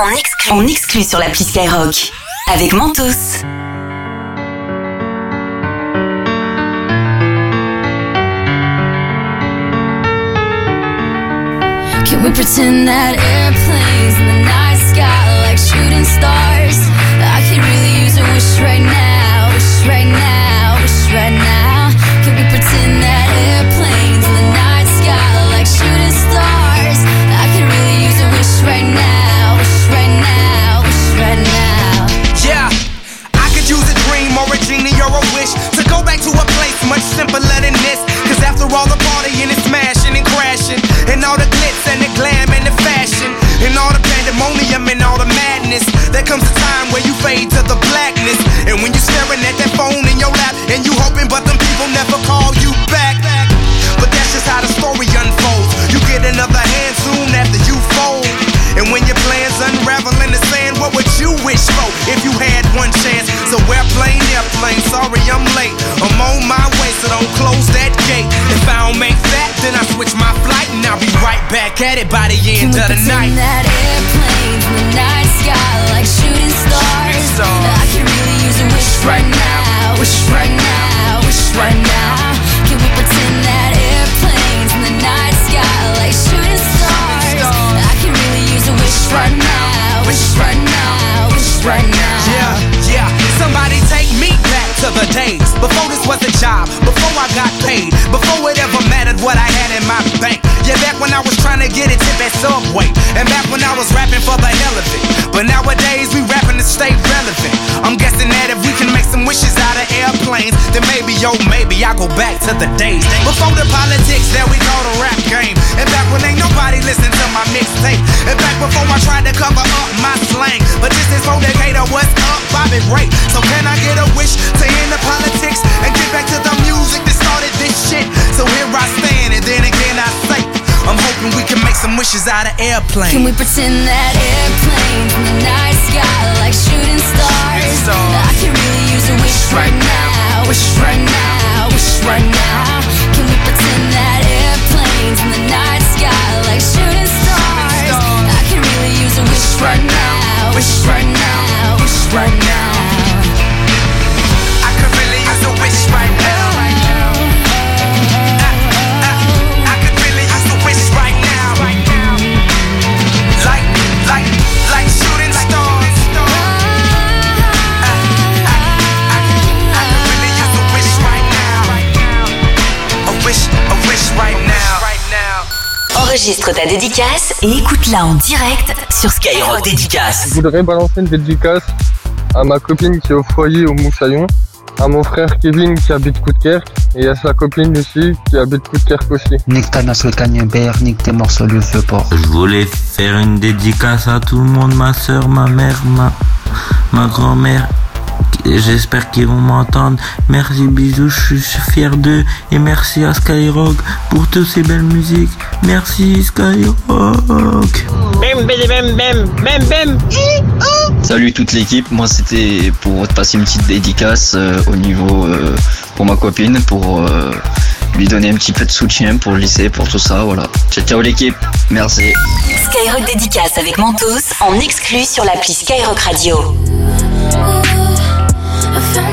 en exclu, en exclu sur Skyrock. Avec Mentos. Can we pretend that airplanes in the night sky like shooting stars? There comes a time where you fade to the blackness. And when you're staring at that phone in your lap, and you hoping, but them people never call you back. But that's just how the story unfolds. You get another hand soon after you fold. And when your plans unravel what would you wish for if you had one chance? So airplane, airplane, sorry I'm late. I'm on my way, so don't close that gate. If I don't make that, then I switch my flight and I'll be right back at it by the Can end of the pretend night. that airplanes in the night sky like shooting stars? stars. I could really use a wish right now, wish right now, wish right now. Can we pretend that airplanes in the night sky like shooting stars? I could really use a wish right now, wish right now, wish right now. Yeah, yeah. Somebody take me back to the days before this was a job, before I got paid, before it ever what I had in my bank. Yeah, back when I was trying to get a tip at Subway, and back when I was rapping for the hell of it. But nowadays we rapping to stay relevant. I'm guessing that if we can make some wishes out of airplanes, then maybe, yo, maybe I'll go back to the days before the politics that we call the rap game, and back when ain't nobody listen to my mixtape, and back before I tried to cover up my slang. But this is for Decatur, what's up, Bobby Ray? So can I get a wish to end the politics and get back to the music So here I stand, and then again I say, I'm hoping we can make some wishes out of airplanes. Can we pretend that airplanes in the night sky like shooting stars? stars. I could really use a wish right now, wish right now, wish right now. Can we pretend that airplanes in the night sky like shooting stars? I could really use a wish right now, wish right now, wish right now. I could really use a wish right now. Enregistre ta dédicace et écoute-la en direct sur Skyrock Dédicace. Je voudrais balancer une dédicace à ma copine qui est au foyer au Moussaillon, à mon frère Kevin qui habite Coudekerque et à sa copine Lucie qui habite Coudekerque aussi. Nique ta nasse le cagnebert, nique tes morceaux le feu port. Je voulais faire une dédicace à tout le monde, ma soeur, ma mère, ma, ma grand-mère. J'espère qu'ils vont m'entendre. Merci, bisous, je suis fier d'eux. Et merci à Skyrock pour toutes ces belles musiques. Merci, Skyrock. Salut toute l'équipe, moi c'était pour te passer une petite dédicace euh, au niveau euh, pour ma copine, pour euh, lui donner un petit peu de soutien pour le lycée, pour tout ça, voilà. Ciao ciao l'équipe, merci. Skyrock Dédicace avec Mentos en exclu sur l'appli Skyrock Radio. I found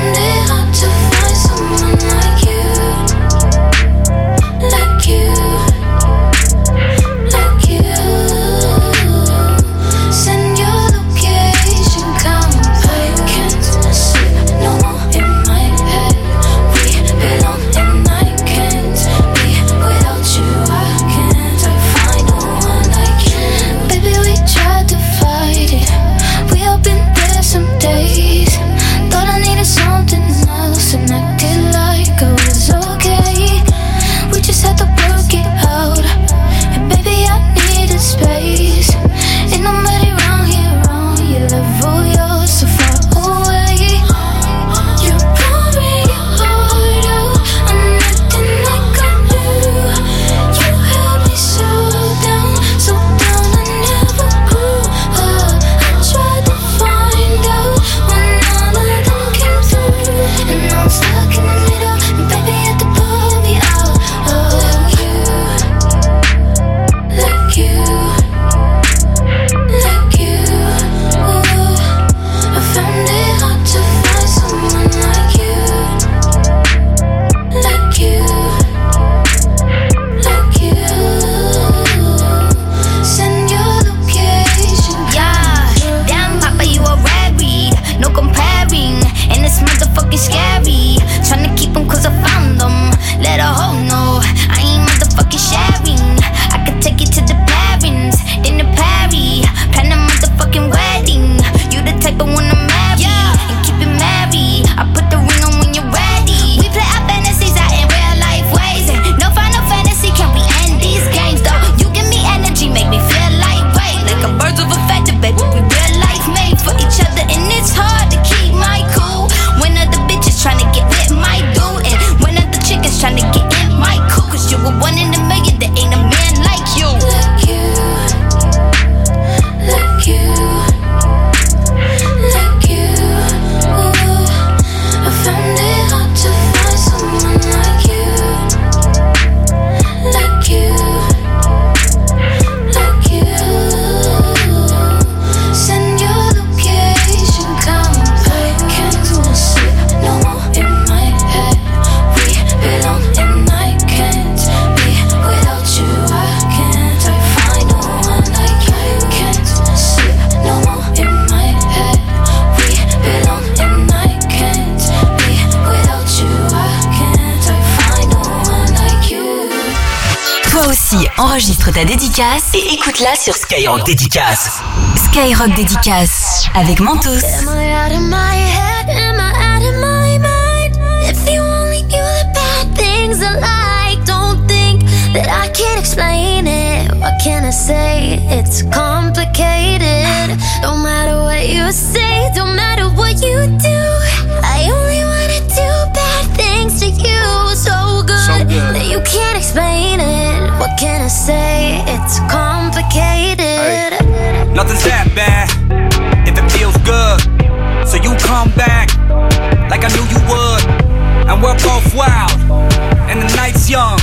Enregistre ta dédicace et écoute-la sur Skyrock Dédicace. Skyrock Dédicace avec Mentos. That I can't explain it. What can I say? It's complicated. Don't matter what you say, don't matter what you do. I only wanna do bad things to you, so good, that you can't explain it. What can I say? It's complicated. Nothing's that bad if it feels good. So you come back like I knew you would. And we're both wild, and the night's young.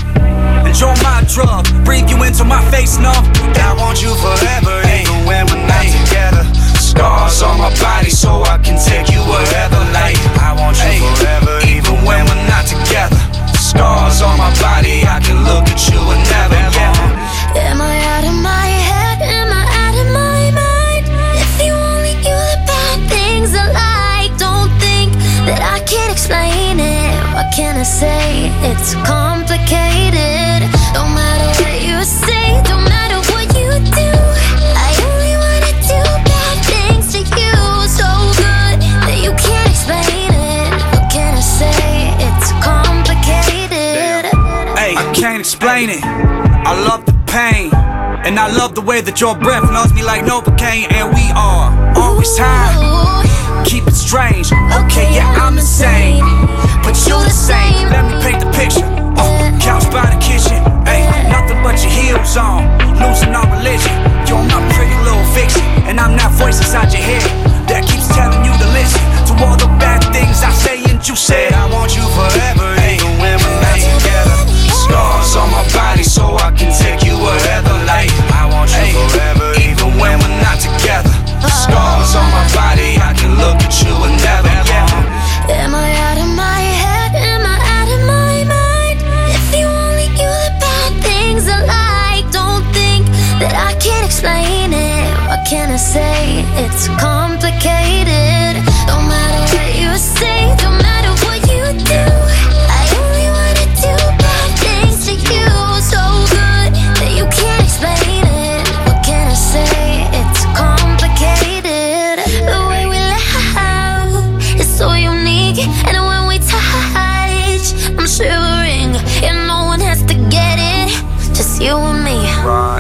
Enjoy my drug, breathe you into my face, no. I want you forever, even when we're not together. Scars on my body, so I can take you wherever. Like I want you forever, even when we're not together. Scars on my body, I can look at you and never. Yeah. Am I out of my head? Am I out of my mind? If you only knew the bad things I like, don't think that I can't explain it. What can I say? It's complicated. Don't matter what you say, explain. I love the pain. And I love the way that your breath knows me like Novocaine. And we are always high. Keep it strange. Okay, yeah, I'm insane. But you the same. Let me paint the picture. Oh, couch by the kitchen. Hey, nothing but your heels on. Losing all religion. You're my pretty little fiction. And I'm that voice inside your head that keeps telling you to listen to all the bad things I say and you said.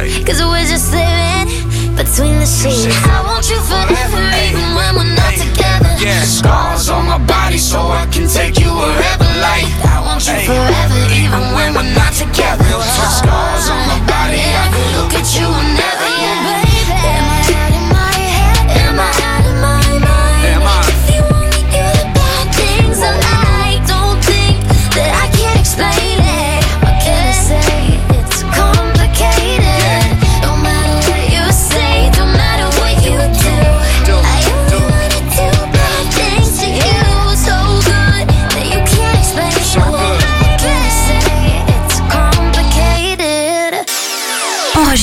Cause we're just living between the sheets. I want you forever, even when we're not together. Yeah, scars on my body, so I can take you wherever. Like I want you forever, even when we're not together.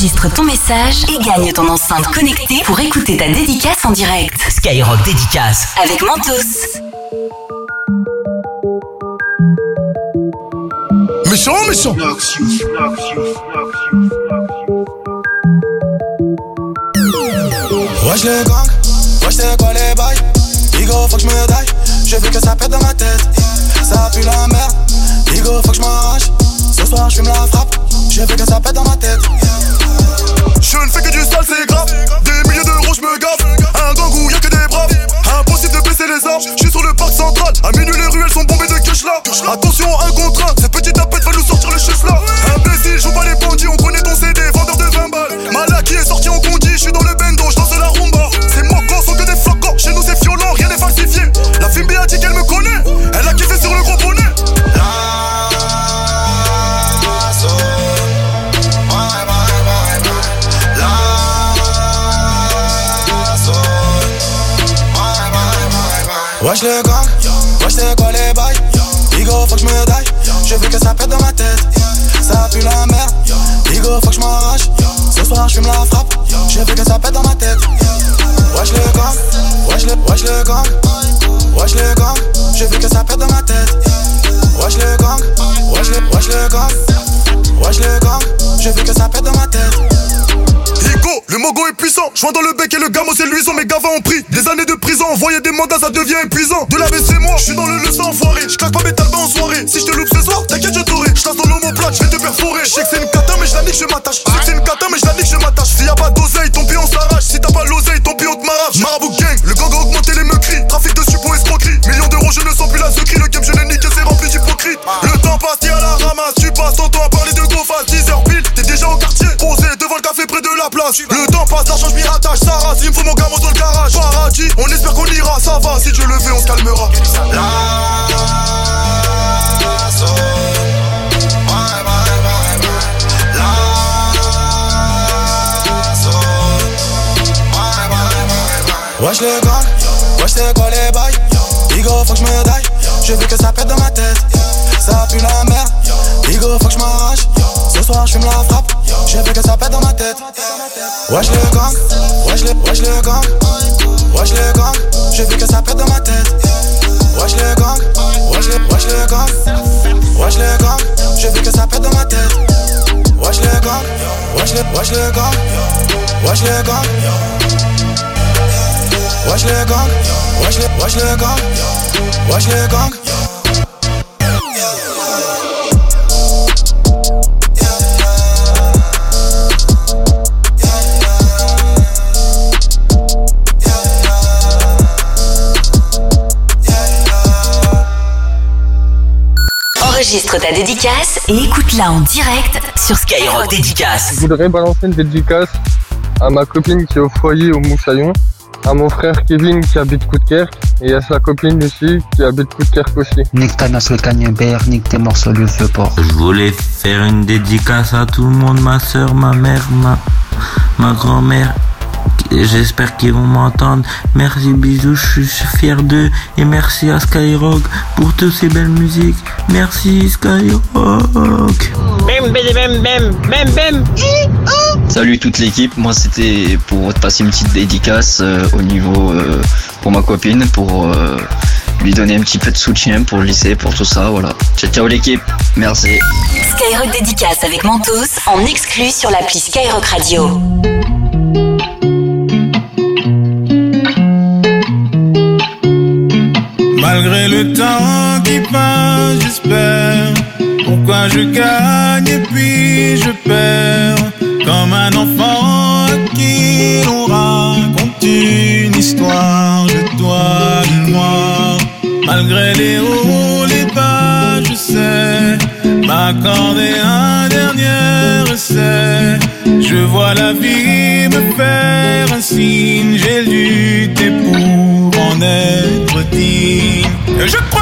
Enregistre ton message et gagne ton enceinte connectée pour écouter ta dédicace en direct. Skyrock Dédicace. Avec Mentos. Méchant, méchant. Wesh les gangs, wesh c'est quoi les bails? Igo faut que je me daille, je veux que ça pète dans ma tête. Ça pue la merde, Igo faut que je m'arrache. Ce soir je fume la frappe, je veux que ça pète dans ma tête Je ne fais que du sale, c'est grave. Des milliers d'euros, je me gaffe. Un gang où y'a que des braves. Impossible de baisser les armes. Je suis sur le parc central. À minuit, les ruelles sont bombées de cash là. Attention, un contre un. Wesh le gang, wesh c'est quoi les bails. Igo faut que je me daille, je veux que ça pète dans ma tête. Ça pue la merde, Igo faut que je Ce soir je fume la frappe, je veux que ça pète dans ma tête. Wesh le gang, wesh le, wesh le gang. Wesh le gang, je veux que ça pète dans ma tête. Wesh le gang, wesh le, wesh le gang. Wesh le gang, je veux que ça pète dans Joint dans le bec et le gamin c'est luisant, mes gavins ont pris des années de prison. Envoyer des mandats, ça devient épuisant. De la c'est moi, je suis dans le leçon enfoiré. Je claque pas mes talbans en soirée. Si je te loupe ce soir, t'inquiète, je t'aurai. Je ton omoplate, je vais te perforer. Je sais que c'est une cata, mais je la nique, je m'attache. Je sais que c'est une cata, mais je la nique, je m'attache. S'il y a pas d'oseille, ton pion s'arrache. Si t'as pas l'oseille, ton pion te m'arrache. Marabout gang, le gang a augmenté les meurtris. Trafic de suppos, escroquerie. Millions d'euros, je ne sens plus la secrie. Le game, je place. Le temps passe, l'argent, je m'y rattache. Ça rase, il me faut mon gamin dans le garage. Paradis, on espère qu'on ira, ça va. Si Dieu le veut, on se calmera. Wesh le gang, wesh c'est quoi les bails Bigo faut que je me daille, je veux que ça pète dans ma tête Ça pue la merde, Bigo faut que je m'arrache Ce soir je fume la frappe, je veux que ça pète dans ma tête. Wesh le gang, wesh le, wesh le gang. Wesh le gang, je veux que ça pète dans ma tête. Wesh le gang, wesh le, wesh le gang. Wesh le gang, je veux que ça pète dans ma tête. Wesh le gang, wesh le, wesh le gang. Wesh le gang. Wesh le gang, wesh le, wesh le gang. Wesh le gang Enregistre ta dédicace et écoute-la en direct sur Skyrock Dédicace. Je voudrais balancer une dédicace à ma copine qui est au foyer au Moussaillon, à mon frère Kevin qui habite Coudekerque et à sa copine Lucie qui habite Coudekerque aussi. Nique ta nasse le cagnebert, nique tes morceaux le feu porc. Je voulais faire une dédicace à tout le monde, ma soeur, ma mère, ma, ma grand-mère. J'espère qu'ils vont m'entendre. Merci, bisous, je suis fier d'eux. Et merci à Skyrock pour toutes ces belles musiques. Merci, Skyrock. Salut toute l'équipe, moi c'était pour te passer une petite dédicace euh, au niveau euh, pour ma copine, pour euh, lui donner un petit peu de soutien pour le lycée, pour tout ça, voilà. Ciao ciao l'équipe, merci. Skyrock Dédicace avec Mentos en exclu sur l'appli Skyrock Radio. Malgré le temps qui passe, j'espère. Pourquoi je gagne et puis je perds? Comme un enfant qui l'on raconte une histoire de toi et moi. Malgré les hauts, les bas, je sais m'accorder un dernier essai. Je vois la vie me faire un signe, j'ai lutté pour en être digne. Je crois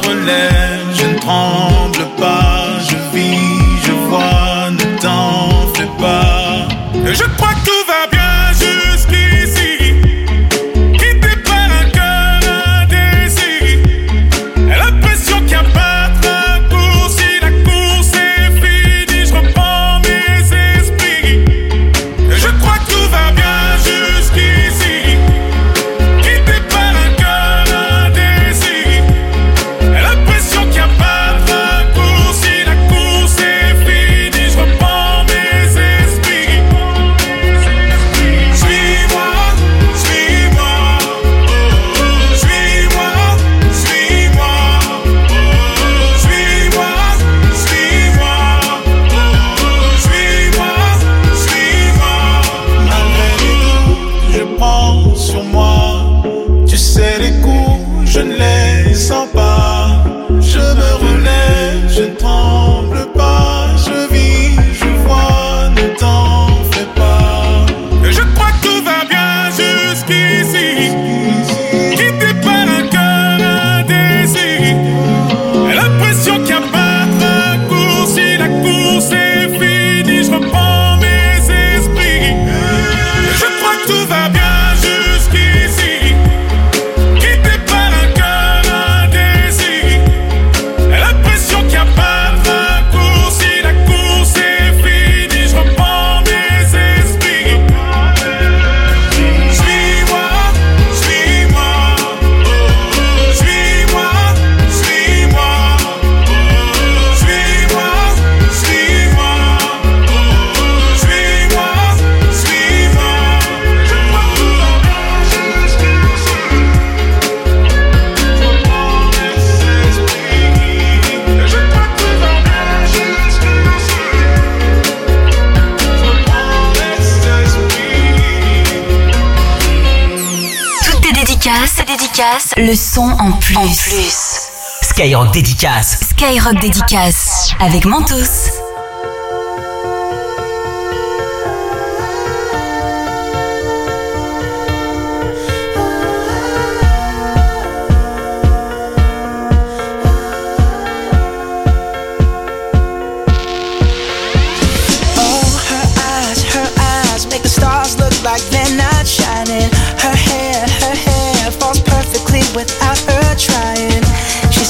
Skyrock dédicace. Skyrock dédicace avec Mentos.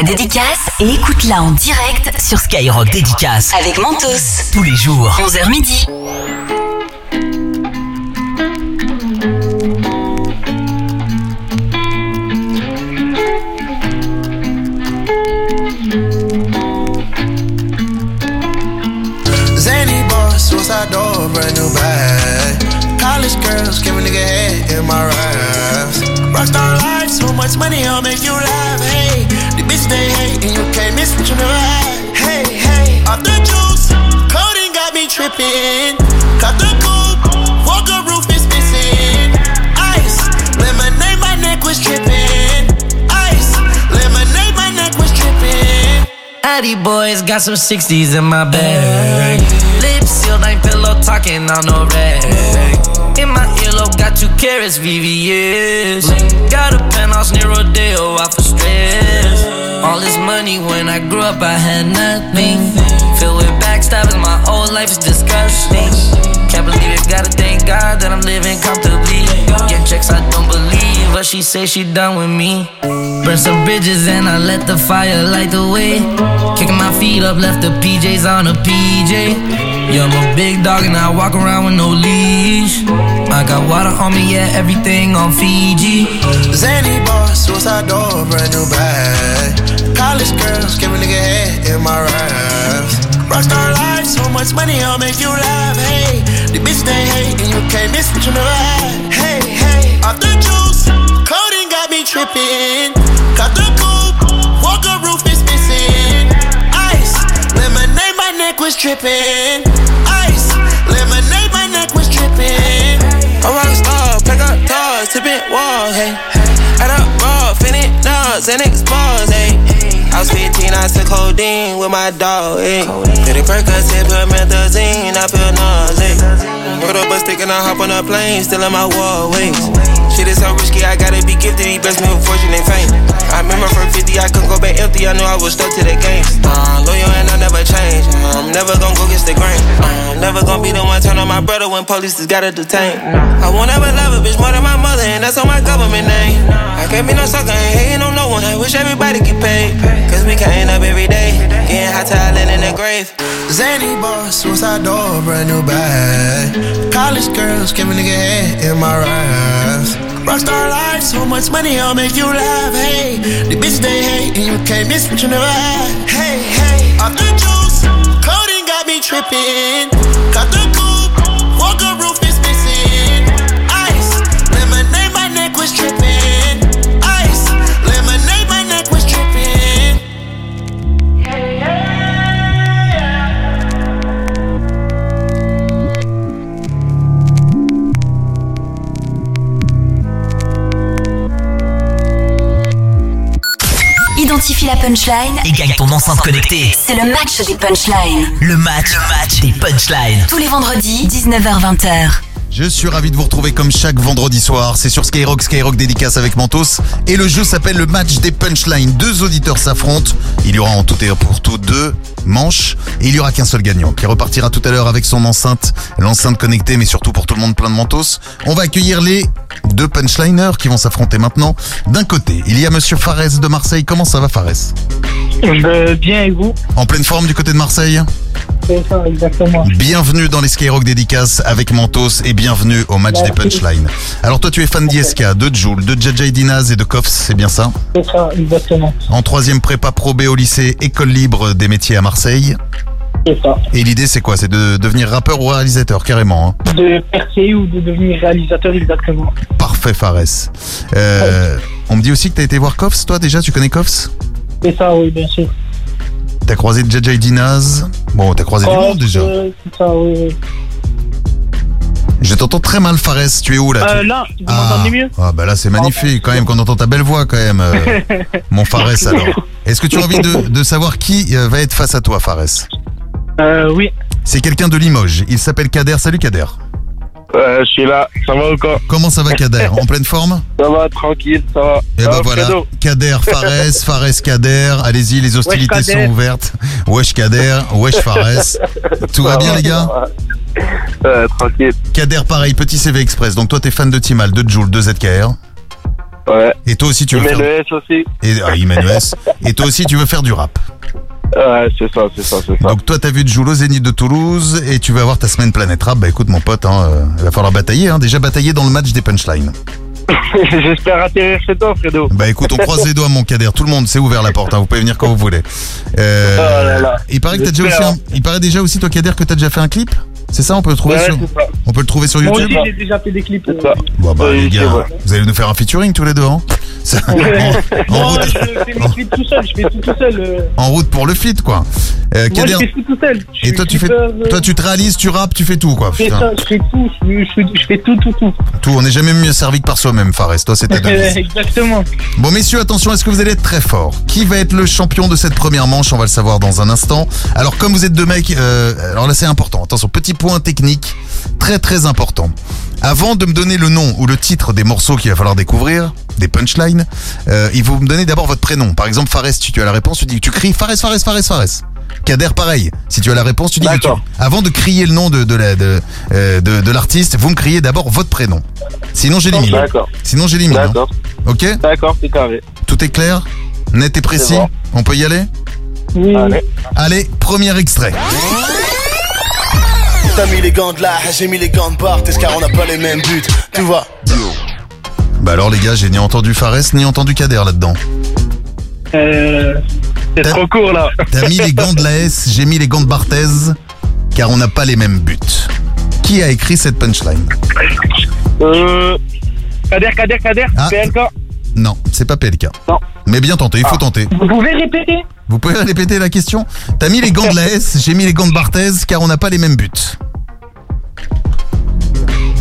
ta dédicace et écoute-la en direct sur Skyrock Dédicace avec Mentos. Tous les jours, 11h midi. Zany boss, suicide door, brand new bag. College girls, give a nigga head in my raps. Rockstar life, so much money, I'll make you laugh. Hey, they hate, and you can't miss what you never had. Hey, hey, off the juice, coding got me tripping. Cut the coupe, walker roof is missing. Ice, lemonade, my neck was tripping. Ice, lemonade, my neck was tripping. Addy boys got some 60s in my bag. Lips sealed, ain't pillow talking on no rag. In my earlobe, got two carrots, VVS. Got a penthouse near Rodeo, out stress. All this money when I grew up, I had nothing. Filled with backstabbing, my whole life is disgusting. Can't believe it, gotta thank God that I'm living comfortably. Getting checks, I don't believe, but she say she done with me. Burn some bridges and I let the fire light the way. Kicking my feet up, left the PJs on a PJ. Yeah, I'm a big dog and I walk around with no leash. I got water on me, yeah, everything on Fiji. Zany boss, suicide door, brand new bag. College girls, give a nigga head in my raps. Rockstar life, so much money, I'll make you laugh. Hey, the bitch they hate, and you can't miss what you never had. Hey, hey, off the juice, coding got me tripping. Got the coupe, walker roof is missing. Ice, lemonade, my neck was dripping. Ice, lemonade, my neck was dripping. A rock star, pick up toys, tipping walls, hey. Add up raw, finish nuts, and expose, hey. I was 15, I took codeine with my dog. Eh. Did it Percocet, put methazine, I feel nauseous. A stick and I hop on a plane, still in my wall, wait. Is so risky, I gotta be gifted, he blessed me with fortune and fame. I remember from 50, I couldn't go back empty, I knew I was stuck to the game. Uh, loyal and I never change, I'm never gonna go against the grain. I'm never gonna be the one turn on my brother when police just gotta detain. I won't ever love a bitch more than my mother, and that's on my government name. I can't be no sucker, ain't hating on no one, I wish everybody get paid. Cause we can't up every day, getting hot talent in the grave. Zany boss, suicide door, brand new bag. College girls, give a nigga head in my raps. Rockstar life, so much money, I'll make you laugh. Hey, the bitch they hate, and you can't miss what you never had. Hey, hey, off the juice, coding got me tripping. Got the coupe, Identifie la punchline Et gagne ton enceinte connectée. C'est le match des punchlines. Le match, le match des punchlines. Tous les vendredis, 19h-20h. Je suis ravi de vous retrouver comme chaque vendredi soir. C'est sur Skyrock, Skyrock dédicace avec Mentos. Et le jeu s'appelle le match des punchlines. Deux auditeurs s'affrontent. Il y aura en tout et pour tout deux manches. Et il y aura qu'un seul gagnant qui repartira tout à l'heure avec son enceinte. L'enceinte connectée, mais surtout pour tout le monde plein de Mentos. On va accueillir les deux punchliners qui vont s'affronter maintenant. D'un côté, il y a Monsieur Fares de Marseille. Comment ça va Fares? Bien et vous? En pleine forme du côté de Marseille? C'est ça, exactement. Bienvenue dans les Skyrock dédicaces avec Mentos et bienvenue au match des punchlines. Alors toi tu es fan d'ISK, de Joule, de JJ Dinaz et de Koffs, c'est bien ça? C'est ça, exactement. En troisième prépa pro B au lycée École Libre des métiers à Marseille. C'est ça. Et l'idée c'est quoi? C'est de devenir rappeur ou réalisateur carrément. hein? De percer ou de devenir réalisateur, exactement. Parfait Fares. Euh, on me dit aussi que t'as été voir Koffs, toi déjà tu connais Koffs C'est ça, oui, bien sûr. T'as croisé JJ Dinaz Bon t'as croisé du monde déjà. C'est ça, oui, oui. Je t'entends très mal Fares, tu es où là Euh, tu- là, vous Ah. m'entendez mieux Ah bah là c'est magnifique quand même qu'on entend ta belle voix quand même euh, mon Fares alors. Est-ce que tu as envie de, de savoir qui euh, va être face à toi Fares? Euh, oui. C'est quelqu'un de Limoges, il s'appelle Kader, salut Kader. Je suis là, ça va ou quoi Comment ça va Kader En pleine forme Ça va, tranquille, ça va. Et Ça bah va, voilà, Kader, Fares, Fares, Kader, allez-y les hostilités Wesh, sont ouvertes. Wesh Kader, wesh Fares. Tout va bien les gars Euh, tranquille. Kader pareil, petit CV Express, donc toi t'es fan de Timal, de Joule, de ZKR. Ouais. Et toi aussi tu veux faire... Emmanuel aussi. Et, ah. Et toi aussi tu veux faire du rap. Ouais, c'est ça, c'est ça, c'est ça. Donc toi t'as vu de Joule au Zénith de Toulouse et tu vas avoir ta semaine Planète Rap. Bah écoute mon pote, hein, euh, il va falloir batailler, hein, déjà batailler dans le match des punchlines. J'espère atterrir chez toi, Fredo. Bah écoute, on croise les doigts mon Kader, tout le monde c'est ouvert la porte, hein, vous pouvez venir quand vous voulez. Euh, Oh là là. Il paraît que t'as déjà aussi un- il paraît déjà aussi toi Kader que t'as déjà fait un clip? C'est ça, on peut le trouver Ouais, sur ça. On peut le trouver sur Moi YouTube aussi, j'ai déjà fait des clips. euh, Bon bah Ouais, les gars, vous allez nous faire un featuring tous les deux hein Ça- en, en Moi, route, je fais mes clips tout seul, je fais tout tout seul. euh. en route pour le feat quoi. Euh, Moi, Kader, je fais tout tout seul. Je et toi tu fais euh, toi tu te réalises, tu rappes, tu fais tout quoi. Je fais Putain. ça, je fais tout, je, je fais- je fais tout, tout, tout. Tout, on n'est jamais mieux servi que par soi-même Fares, toi c'est ta devise. Exactement. Bon messieurs, attention, est-ce que vous allez être très fort Qui va être le champion de cette première manche? On va le savoir dans un instant. Alors comme vous êtes deux mecs, euh, alors là c'est important, attention, petit point technique, très très important. Avant de me donner le nom ou le titre des morceaux qu'il va falloir découvrir, des punchlines, euh, il faut me donner d'abord votre prénom. Par exemple, Fares, si tu as la réponse, tu dis tu cries Fares, Fares, Fares, Fares. Kader, pareil. Si tu as la réponse, tu dis que tu, avant de crier le nom de de la- de, euh, de, de l'artiste, vous me criez d'abord votre prénom. Sinon j'élimine. D'accord. Sinon j'élimine. hein. D'accord. Ok? D'accord, c'est carré. Tout est clair? Net et précis? Bon. On peut y aller? Oui. Allez. Allez, premier extrait. T'as mis les gants de là, j'ai mis les gants de Barthez car on n'a pas les mêmes buts. Tu vois. Bah alors les gars, j'ai ni entendu Fares ni entendu Kader là-dedans. Euh, C'est trop court là. T'as mis les gants de la S, j'ai mis les gants de Barthez, car on n'a pas les mêmes buts. Qui a écrit cette punchline? Euh. Kader, Kader, Kader, Ah. PLK. Non, c'est pas PLK. Non. Mais bien tenté, il faut tenter. Vous pouvez répéter? Vous pouvez répéter la question T'as mis les gants de la S, j'ai mis les gants de Barthez, car on n'a pas les mêmes buts.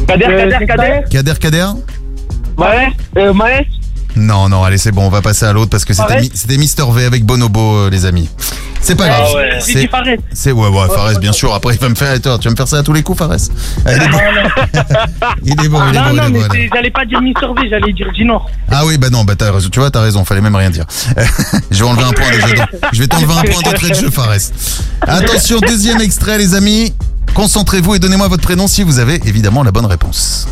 Kader, Euh, Kader, c'est Kader. Kader, Kader Maës, euh, Maës. Non, non, allez, c'est bon, on va passer à l'autre parce que c'était Fares mi- c'était Mister V avec Bonobo, euh, les amis. C'est pas grave. Ah ouais. J'ai dit C'est Fares. c'est- ouais, ouais, Fares, bien sûr. Après, il va me faire. Tu vas me faire ça à tous les coups, Fares? Ah, il, est bon. il est bon, il est Non, bon, il non, est mais bon. j'allais pas dire Mister V, j'allais dire Ginor. Ah oui, bah non, bah raison. Tu vois, t'as raison. Fallait même rien dire. je vais enlever un point déjà. Je vais t'enlever un point d'entrée de jeu, Fares. Attention, deuxième extrait, les amis. Concentrez-vous et donnez-moi votre prénom si vous avez évidemment la bonne réponse.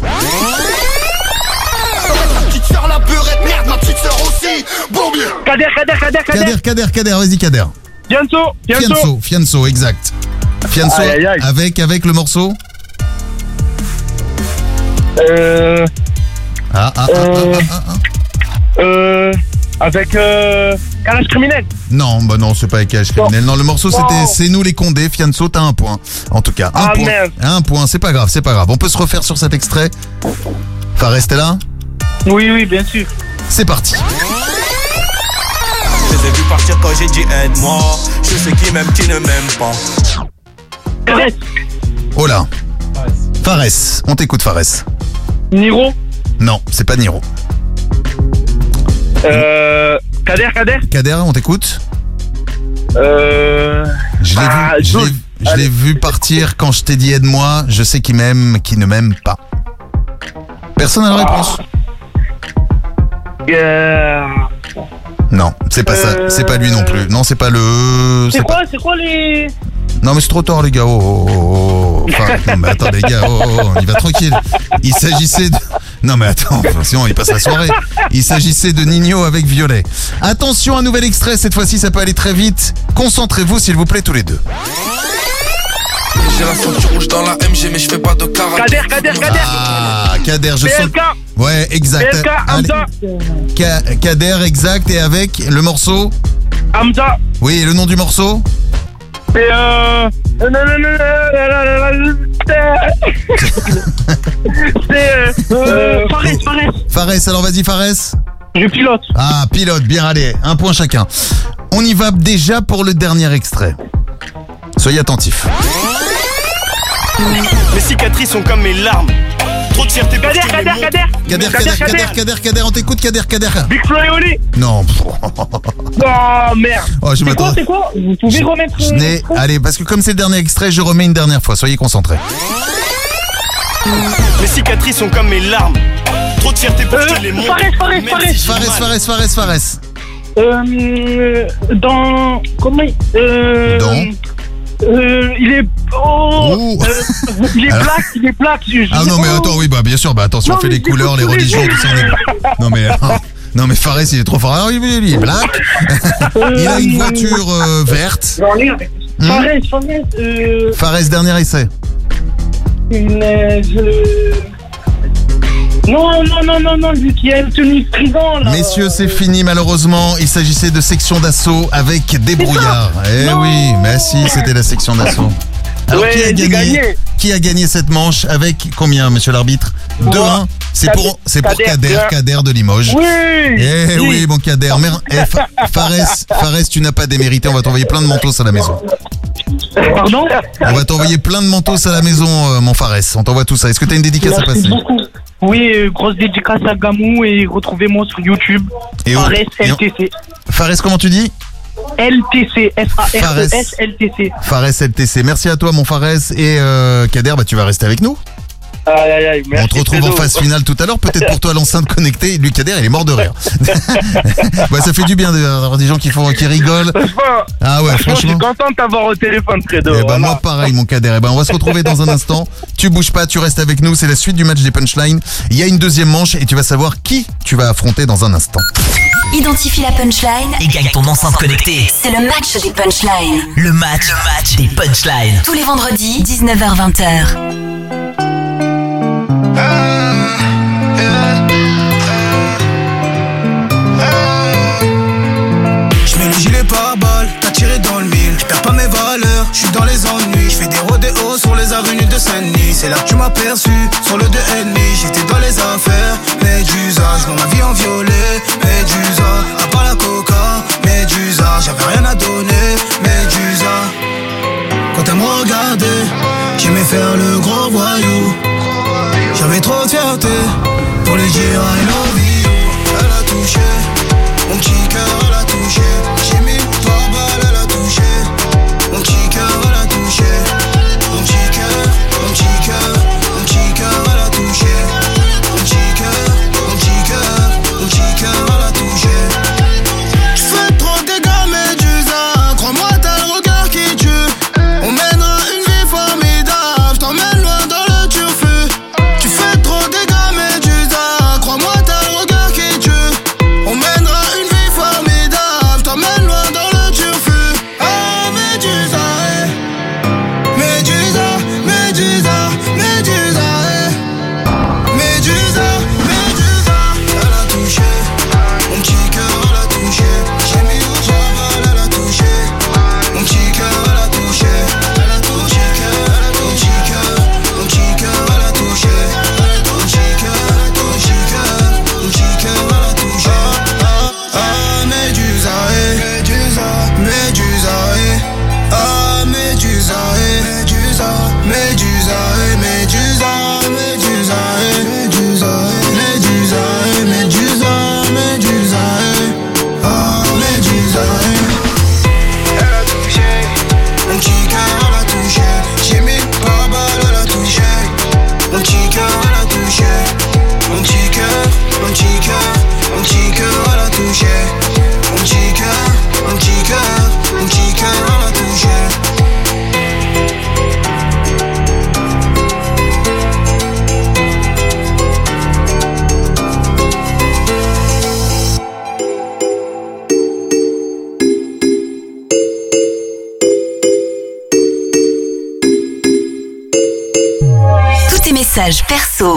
Bien. Kader, Kader, Kader, Kader. Kader, Kader, Kader, vas-y, Kader. Fianso, Fianso. Fianso, Fianso, exact. Fianso, Aïe, aïe, aïe. avec, avec le morceau Euh. Ah, ah, ah, Euh. ah, ah, ah. Euh. Avec. Euh. Calage criminel. Non, bah non, c'est pas avec Cage criminel. Non, le morceau c'était. C'est nous les condés. Fianso, t'as un point. En tout cas, un Ah, point. merde. Un point, c'est pas grave, c'est pas grave. On peut se refaire sur cet extrait. Fares, t'es là Oui, oui, bien sûr. C'est parti. Je les ai vus partir quand j'ai dit aide-moi. Je sais qui m'aime, qui ne m'aime pas. Fares. Oh là. Fares, on t'écoute Fares. Niro. Non, c'est pas Niro. Euh. Kader, Kader. Kader, on t'écoute Euh. Je l'ai Ah, vu, je l'ai- Jules. je l'ai vu partir quand je t'ai dit aide-moi. Je sais qui m'aime, qui ne m'aime pas. Personne n'a la réponse Euh. Non, c'est pas ça. C'est pas lui non plus. Non, c'est pas le. C'est quoi, c'est quoi les. Non mais c'est trop tard les gars. Oh, oh, oh, oh. Enfin, non mais attends les gars. Oh, oh, oh, il va tranquille. Il s'agissait de. Non mais attends, sinon il passe la soirée. Il s'agissait de Nino avec Violet. Attention, un nouvel extrait. Cette fois-ci, ça peut aller très vite. Concentrez-vous s'il vous plaît tous les deux. J'ai la ceinture rouge dans la MG, mais je fais pas de karaté. Kader, Kader, Kader. Ah, Kader, je sens. PLK. Ouais, exact. PLK. Hamza. Ka- Kader, exact. Et avec le morceau. Hamza. Oui, et le nom du morceau. Et euh. Non, non, non, non, non, non, non, non, C'est. euh, euh, Fares, Fares. Fares, alors vas-y Fares. Je pilote. Ah, pilote, bien allez, un point chacun. On y va déjà pour le dernier extrait. Soyez attentifs. Mes cicatrices sont comme mes larmes. Trop de fierté pour Kader, Kader, Kader. Kader, Kader, Kader, Kader, Kader, on t'écoute, Kader, Kader. Big Flo et Oli. Non. Oh merde. Oh, je C'est quoi, m'attends. c'est quoi Vous pouvez remettre. Je euh, n'ai. l'extrait Allez, parce que comme c'est le dernier extrait, je remets une dernière fois. Soyez concentrés. Mes cicatrices sont comme mes larmes. Trop de fierté pour que les montres. Fares, Fares, Fares. Fares. Fares, Fares, Fares. Euh, dans. Comment il- euh, Dans euh, Il est. Oh euh, Il est Alors- black, il est black. je- Ah non, mais attends, oui, bah bien sûr, bah attention, on fait les couleurs, les religions, tout ça. on est- Non, mais. Non, mais Fares, il est trop fort. Ah oui, oui, il est black. Il a une voiture euh, verte. Hmm Fares, Fares. Euh, Fares, dernier essai. une. euh, je- Non, non, non, non, non, vu qu'il y a une tenue de prison là. Messieurs, c'est fini malheureusement. Il s'agissait de section d'assaut avec des brouillards. Eh Non. oui, mais si, c'était la section d'assaut. Alors Ouais, qui a j'ai gagné. Qui a gagné cette manche avec combien, monsieur l'arbitre 2-1. C'est Kader- pour, c'est pour Kader, Kader, Kader de Limoges. Oui. Eh oui, mon Kader. Mer- eh, Fa- Fares, Fares, tu n'as pas démérité. On va t'envoyer plein de manteaux à la maison. Pardon? On va t'envoyer plein de manteaux à la maison, euh, mon Fares. On t'envoie tout ça. Est-ce que tu as une dédicace à Merci passer? beaucoup. Oui, euh, grosse dédicace à Gamou et retrouvez-moi sur YouTube. Et Fares LTC. Fares, comment tu dis LTC. F-A-R-E-S Fares. LTC. Fares LTC. Merci à toi, mon Fares. Et euh, Kader, bah, tu vas rester avec nous. Aïe, aïe, aïe. Merci, On te retrouve en phase finale tout à l'heure, peut-être pour toi l'enceinte connectée. Lui, Kader, il est mort de rire. bah, ça fait du bien d'avoir des gens qui, font, qui rigolent. Franchement, Ah ouais, franchement, je suis content de t'avoir au téléphone, Fredo. Eh ben, Voilà. moi, pareil, mon Kader. Eh ben, on va se retrouver dans un instant. Tu bouges pas, tu restes avec nous. C'est la suite du match des punchlines. Il y a une deuxième manche et tu vas savoir qui tu vas affronter dans un instant. Identifie la punchline Et gagne ton enceinte connectée. C'est le match des punchlines. Le match, le match des punchlines. Tous les vendredis, 19h-20h. Je mets le gilet par balle, t'as tiré dans le mille. Je perds pas mes valeurs, je suis dans les ennuis. Je fais des rodéos sur les avenues de Saint-Denis. C'est là que tu m'as perçu, sur le 2 ennemi. J'étais dans les affaires, Médusa. Je ma vie en violet, Médusa. À part la coca, Médusa. J'avais rien à donner, Médusa. Quand elle me regardait, j'aimais faire le gros voyou. J'avais trop de fierté pour lui dire I love you. Elle a touché, mon petit cœur,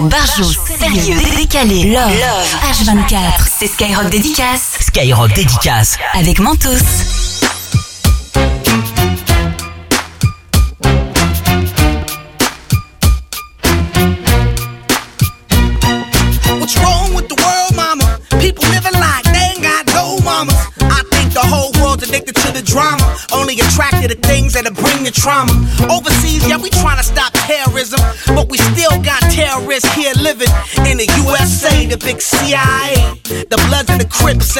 perso, barjou, sérieux, décalés, love, H24, c'est Skyrock Dédicace. Skyrock Dédicace. Avec Mentos. What's wrong with the world, mama? People living like they ain't got no mamas. I think the whole world's addicted to the drama. Only attracted to things that'll bring the trauma. Overseas, yeah, we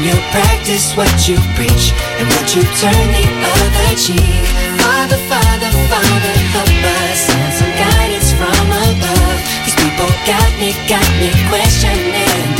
When you practice what you preach and what you turn the other cheek. Father, Father, Father, help us. Send some guidance from above. These people got me, got me questioning.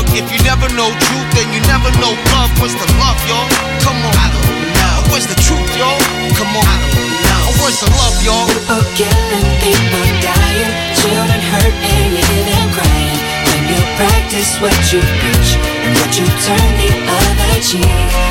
If you never know truth, then you never know love. Where's the love, y'all? Come on. I don't know. Where's the truth, y'all? Come on. I don't know. Where's the love, y'all? People killing, people dying, children hurt and you hear them crying. When you practice what you preach and what you turn the other cheek.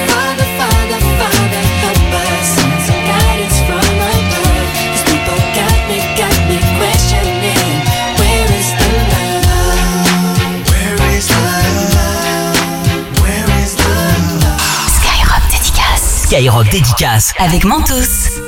Skyrock dédicace. Avec Mentos.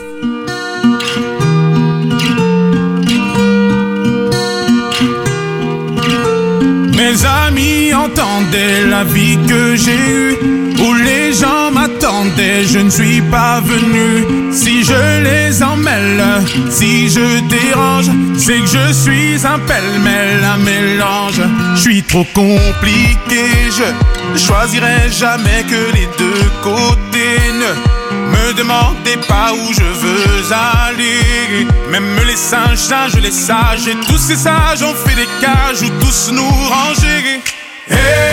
Mes amis entendaient la vie que j'ai eue, où les gens m'attendaient, je ne suis pas venu. Si je les emmêle, si je dérange, c'est que je suis un pêle-mêle, un mélange. Je suis trop compliqué, je choisirai jamais que les deux côtés. Ne me demandez pas où je veux aller. Même les singes, singes, les sages, et tous ces sages ont fait des cages où tous nous ranger. Hey,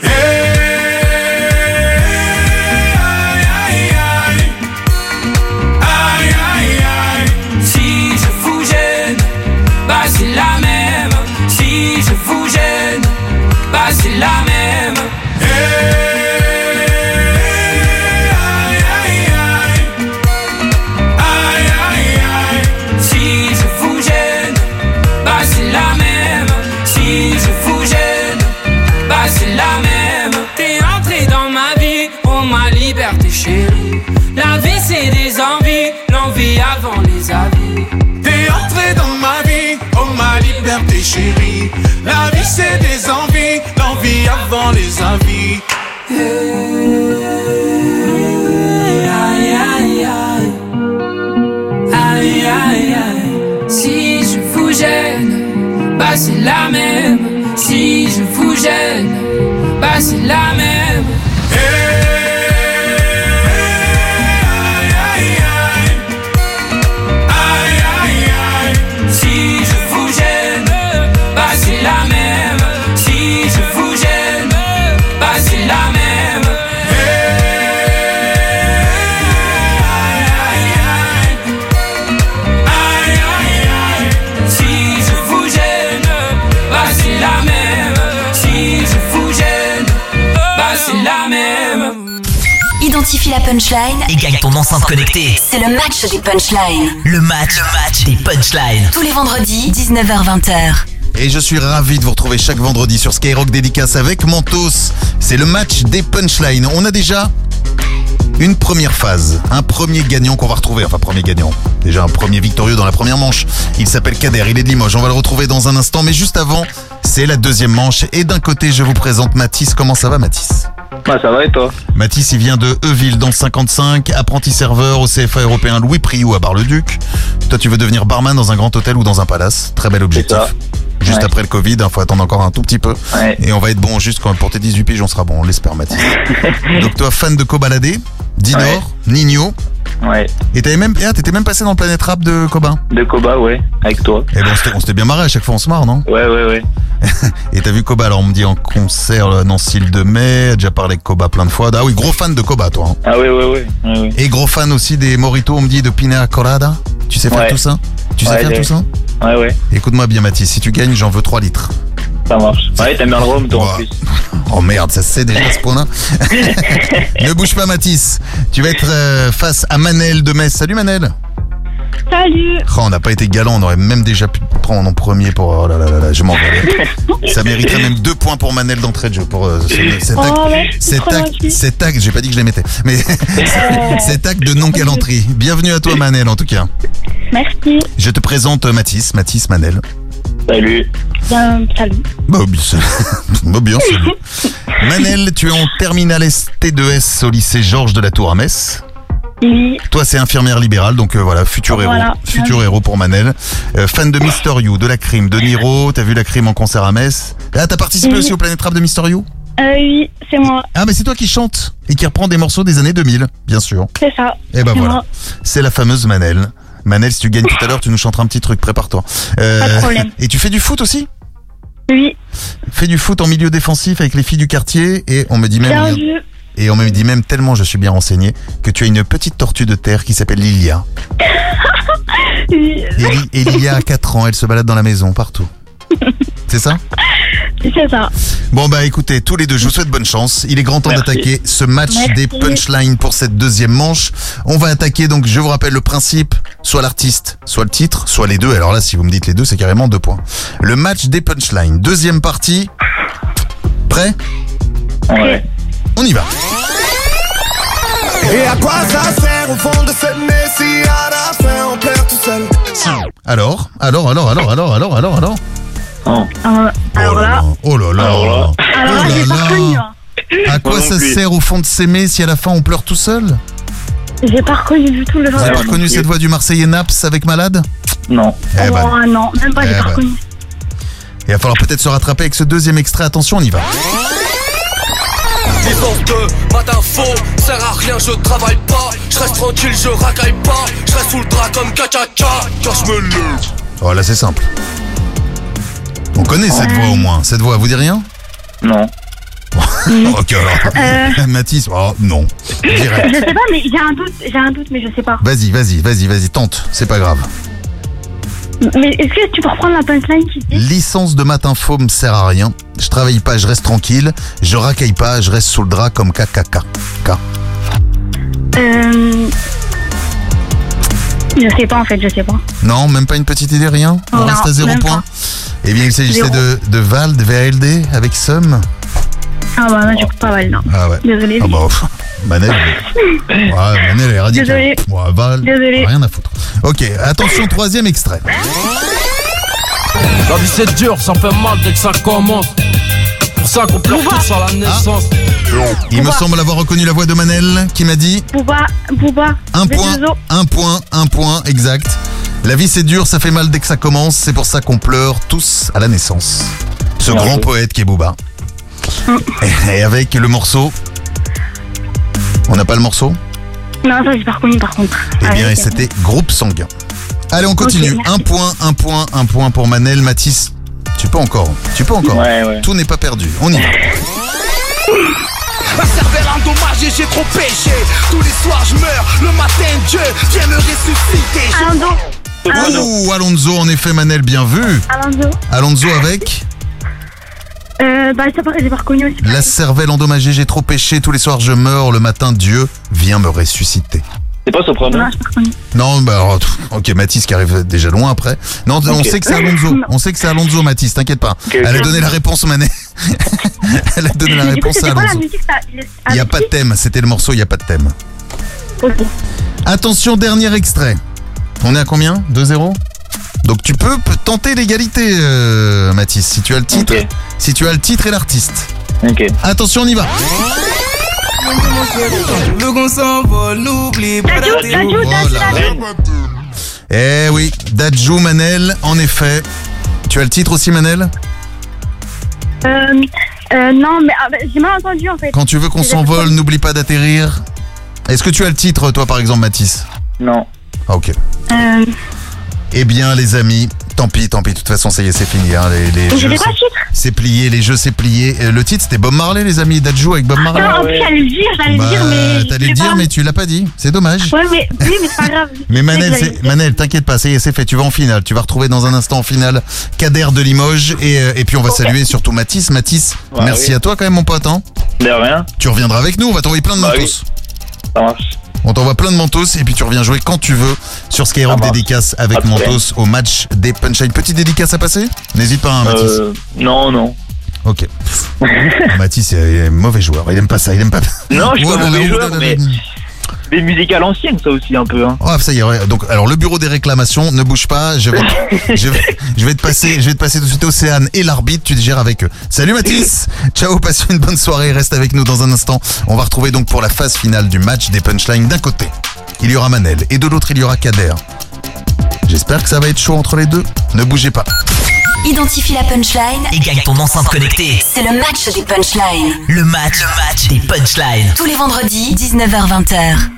Hey, chérie. La vie c'est des envies, l'envie avant les avis. Aïe aïe aïe, aïe aïe aïe. Si je vous gêne, bah c'est la même. Si je vous gêne, bah c'est la même. Punchline Et gagne ton enceinte connectée. C'est le match des punchlines. Le match, le match des punchlines. Tous les vendredis, 19h-20h. Et je suis ravi de vous retrouver chaque vendredi sur Skyrock Dédicace avec Mentos. C'est le match des punchlines. On a déjà une première phase, un premier gagnant qu'on va retrouver. Enfin, premier gagnant. Déjà un premier victorieux dans la première manche. Il s'appelle Kader, il est de Limoges. On va le retrouver dans un instant. Mais juste avant, c'est la deuxième manche. Et d'un côté, je vous présente Mathis. Comment ça va, Mathis? Bah ça va et toi? Mathis, il vient de Euville dans le 55, apprenti serveur au CFA européen Louis Priou à Bar-le-Duc. Toi, tu veux devenir barman dans un grand hôtel ou dans un palace? Très bel objectif. Juste Ouais. après le Covid, il faut attendre encore un tout petit peu. Et on va être bon juste quand pour tes 18 piges, on sera bon, on l'espère Mathis. Donc toi, fan de Kobalade, Dinor, Nino. Ouais. Et t'avais même, ah, t'étais même passé dans le Planète Rap de Coba De Koba, ouais, avec toi. Et bon, on s'était- on s'était bien marré à chaque fois, on se marre, non Ouais, ouais, ouais. Et t'as vu Koba, alors on me dit en concert euh, Nancy le 2 mai, déjà parlé avec Koba plein de fois. Ah oui, gros fan de Koba, toi. hein. Ah, ouais, ouais, ouais. ouais, ouais. Et gros fan aussi des Moritos, on me dit de Pina Colada. Tu sais faire tout ça? Tu sais faire tout ça? Ouais, ouais. Écoute-moi bien, Mathis, si tu gagnes, j'en veux 3 litres. Ça marche. Ouais, t'aimes bien le rhum, toi, en plus. Oh merde, ça se sait déjà à ce point-là. ne bouge pas, Mathis. Tu vas être euh, face à Manel de Metz. Salut Manel. Salut Oh, on n'a pas été galant, on aurait même déjà pu te prendre en premier pour. Oh là là là là, je m'en vais. Ça mériterait même deux points pour Manel d'entrée de jeu pour euh, ce- cet acte. Oh, merci, cet trop acte, gentil. cet acte, j'ai pas dit que je les mettais, mais cet acte de non-galanterie. Bienvenue à toi Manel en tout cas. Merci. Je te présente euh, Mathis, Mathis Manel. Salut. Bien, salut. Bah, bien, salut. Manel, tu es en terminale ST2S au lycée Georges de la Tour à Metz. Oui. Toi, c'est infirmière libérale, donc euh, voilà, futur héros, Voilà. futur héros pour Manel. Euh, fan de Mister You, de la crime, de Niro. T'as vu la crime en concert à Metz. Ah, t'as participé Oui. aussi au Planet Rap de Mister You? Euh, oui, c'est moi. Ah, mais c'est toi qui chante et qui reprend des morceaux des années 2000, bien sûr. C'est ça. Et ben C'est voilà, c'est la fameuse Manel. Manel, si tu gagnes tout à l'heure, tu nous chanteras un petit truc, prépare-toi. Euh, Pas de problème. Et tu fais du foot aussi? Oui. Fais du foot en milieu défensif avec les filles du quartier et on me dit même Bien vu. et on me dit même tellement je suis bien renseigné que tu as une petite tortue de terre qui s'appelle Lilia. Et, Li- et Lilia a 4 ans, elle se balade dans la maison partout. C'est ça C'est ça. Bon bah écoutez, tous les deux, je vous souhaite bonne chance. Il est grand temps d'attaquer ce match Merci. des punchlines pour cette deuxième manche. On va attaquer donc, je vous rappelle le principe, soit l'artiste, soit le titre, soit les deux. Alors là, si vous me dites les deux, c'est carrément deux points. Le match des punchlines, deuxième partie. Prêt Ouais. On y va. Et à quoi ça sert au fond de cette messie à la fin on pleure tout seul? Alors, alors, alors, alors, alors, alors, alors, alors. Euh, alors là. Oh là là. Alors là, Oh j'ai là pas là. reconnu. hein. À quoi Moi non ça plus. sert au fond de s'aimer si à la fin on pleure tout seul J'ai pas reconnu du tout le Vous genre. avez reconnu cette voix du Marseillais Naps avec Malade Non. Eh ben, Oh non, même pas, j'ai Eh pas ben. reconnu. il va falloir peut-être se rattraper avec ce deuxième extrait. Attention, on y va. Divorce de matin faux, sert à rien, je travaille pas. Je reste tranquille, je racaille pas. Je reste sous le drap comme caca quand je me lève. Oh là, c'est simple. On connaît cette voix au moins. Cette voix, vous dit rien Non. ok, alors. Euh. Mathis, oh non. Direct. Je sais pas, mais j'ai un doute, j'ai un doute, mais je sais pas. Vas-y, vas-y, vas-y, vas-y, tente. C'est pas grave. Mais est-ce que tu peux reprendre la punchline qui dit Licence de matin faux me sert à rien. Je travaille pas, je reste tranquille. Je racaille pas, je reste sous le drap comme KKK. K. Euh. Je sais pas en fait, je sais pas. Non, même pas une petite idée, rien On Non, reste à zéro même point Eh bien, il s'agissait Zéro. de, de Val, de VLD, avec Sum. Ah bah non, j'écoute pas mal, non. Ah ouais. Désolée. Ah bah, pff, Manel. Ouais, Manel est radical. Désolée. Ouais, Val, Désolée. rien à foutre. Ok, attention, troisième extrait. La vie c'est dur, ça fait mal dès que ça commence. Pour ça qu'on pleure tous à la naissance. Il me semble avoir reconnu la voix de Manel qui m'a dit Booba, Booba. un V2O. point, un point, un point, exact. La vie c'est dur, ça fait mal dès que ça commence, c'est pour ça qu'on pleure tous à la naissance. Ce Merci. grand poète qui est Booba. Et avec le morceau. On n'a pas le morceau? Non, ça j'ai pas reconnu par contre. Eh Ah, bien, c'était groupe sanguin. Allez, on continue. Un point, un point, un point pour Manel. Mathis, tu peux encore. Tu peux encore. Ouais, ouais. Tout n'est pas perdu. On y va. Ma cervelle endommagée, j'ai trop péché Tous les soirs je meurs, le matin Dieu vient me ressusciter Alonso Ouh, Alonso, en effet, Manel, bien vu. Alonso. Alonso avec Euh, bah ça paraît, j'ai pas reconnu aussi. la cervelle endommagée, j'ai trop péché. Tous les soirs, je meurs. Le matin, Dieu vient me ressusciter. C'est pas Soprano Non, j'ai pas reconnu. Non, bah alors, ok, Mathis qui arrive déjà loin après. Non, on sait que c'est Alonso. On sait que c'est Alonso, Mathis, t'inquiète pas. ok. Elle a donné la réponse, Manel. Elle a donné la Mais du coup, réponse à c'était quoi la Alonso. musique ça Il n'y a pas de thème, c'était le morceau, il n'y a pas de thème. Ok. Attention, dernier extrait. On est à combien? 2-0 Donc tu peux p- tenter l'égalité, euh, Mathis, si tu as le titre. Ok. Si tu as le titre et l'artiste. Ok. Attention, on y va. Le gon s'envole, n'oublie pas. Eh oui, Dadju Manel, en effet. Tu as le titre aussi, Manel? Euh, euh, non, mais ah, bah, j'ai mal entendu en fait. Quand tu veux qu'on s'envole, n'oublie pas d'atterrir. Est-ce que tu as le titre, toi, par exemple, Mathis? Non. Ah, ok. Euh, Eh bien, les amis, tant pis, tant pis. De toute façon, ça y est, c'est fini. hein, Les, les jeux, j'avais pas le c'est- c'est plié. Les jeux, c'est plié. Euh, Le titre, c'était Bob Marley, les amis. Dadju avec Bob Marley. non, en plus, j'allais le dire, j'allais le Bah, dire, mais. T'allais je le dire, pas. mais tu l'as pas dit. C'est dommage. Ouais, mais oui, mais c'est pas grave. Mais Manel, c'est- Manel, t'inquiète pas, ça y est, c'est fait. Tu vas en finale. Tu vas retrouver dans un instant en finale Kader de Limoges. Et, euh, et puis, on va saluer surtout Mathis. Mathis, Ouais, merci oui. à toi quand même, mon pote. Hein. De rien. Tu reviendras avec nous. On va t'envoyer plein de Bah oui. mentos. Ça marche. On t'envoie plein de mentos et puis tu reviens jouer quand tu veux sur Skyrock dédicace avec mentos au match des punchlines. Petite dédicace à passer? N'hésite pas, hein, Mathis. Euh, non, non. Ok. Mathis est mauvais joueur. Il aime pas ça. Il aime pas. Non, je suis pas mauvais joueur, là mais des musiques à l'ancienne, ça aussi, un peu. Hein. Oh, ça y est. ouais. Donc, alors le bureau des réclamations, ne bouge pas. Je vais, je vais, je vais te passer, je vais te passer tout de suite Océane et l'arbitre. Tu te gères avec eux. Salut Mathis. Ciao. Passe une bonne soirée. Reste avec nous dans un instant. On va retrouver donc pour la phase finale du match des punchlines. D'un côté, il y aura Manel et de l'autre, il y aura Kader. J'espère que ça va être chaud entre les deux. Ne bougez pas. Identifie la punchline et gagne ton enceinte connectée. C'est le match des punchlines. Le match, le match des punchlines. Tous les vendredis, 19h-20h.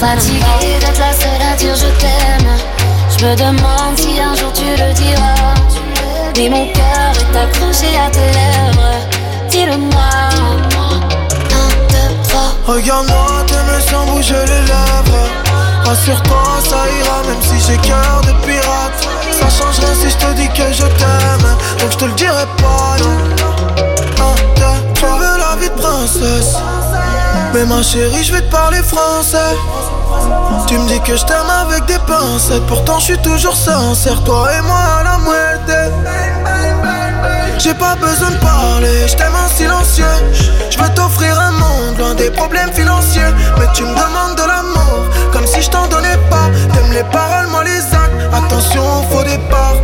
Non, non, non, fatigué d'être la seule à dire je t'aime. Je me demande si un jour tu le diras. Mais mon cœur est accroché à tes lèvres. Dis-le-moi. Un, deux, trois. Regarde-moi, t'aimes sans bouger les lèvres. Rassure-toi, ça ira, même si j'ai cœur de pirate. Ça change rien si je te dis que je t'aime. Donc je te le dirai pas, non. Tu veux la vie de princesse. Mais ma chérie, je vais te parler français. Tu me dis que je t'aime avec des pincettes. Pourtant, je suis toujours sincère. Toi et moi à la muerte. J'ai pas besoin de parler, je t'aime en silencieux. Je veux t'offrir un monde loin des problèmes financiers. Mais tu me demandes de l'amour, comme si je t'en donnais pas. T'aimes les paroles, moi les actes. Attention au faux départ.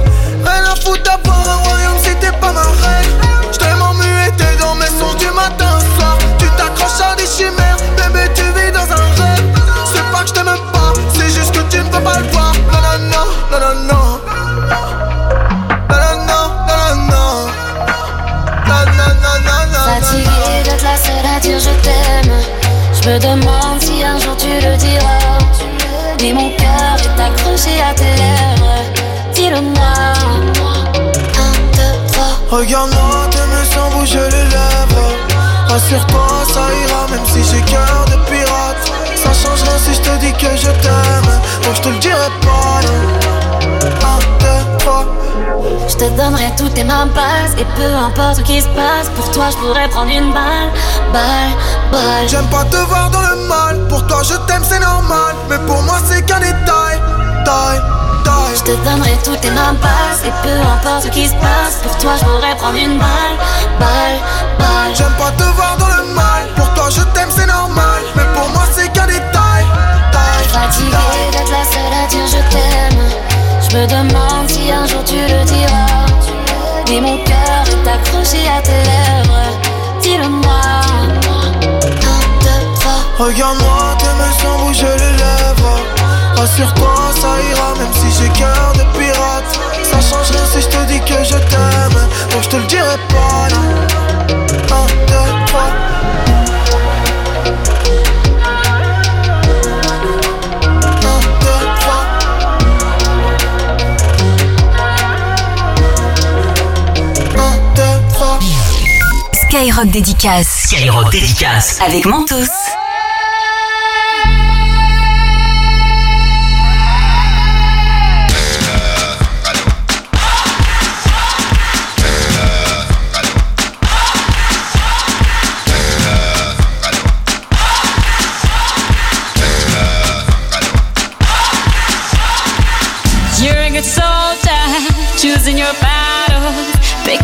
Je me demande si un jour tu le diras. Mais mon cœur est accroché à tes lèvres. Dis-le-moi. Un, deux, trois. Regarde-moi, t'aimes sans bouger les lèvres. Rassure-toi, ça ira, même si j'ai cœur de pirate. Ça change rien si je te dis que je t'aime. Donc je te le dirai pas, non. Un, deux, trois. Je te donnerai toutes tes mains passes Et peu importe ce qui se passe Pour toi je pourrais prendre une balle Balle, balle J'aime pas te voir dans le mal. Pour toi, je t'aime, c'est normal. Mais pour moi, c'est qu'un détail. Taille, taille. Je te donnerai toutes tes mains passes Et peu importe ce qui se passe Pour toi je pourrais prendre une balle Balle, balle J'aime pas te voir dans le mal. Pour je t'aime, c'est normal. Mais pour moi, c'est qu'un détail. Fatigué d'être la seule à dire je t'aime Je me demande si un jour tu le diras Mais mon cœur est accroché à tes lèvres Dis-le-moi Un, deux, trois Regarde-moi, t'aimes sans bouger les lèvres. Rassure-toi, ça ira, même si j'ai cœur de pirate. Ça change rien si je te dis que je t'aime. Donc je te le dirai pas, non. Un, deux, trois. Skyrock Dédicace. Skyrock Dédicace. Avec Mentos.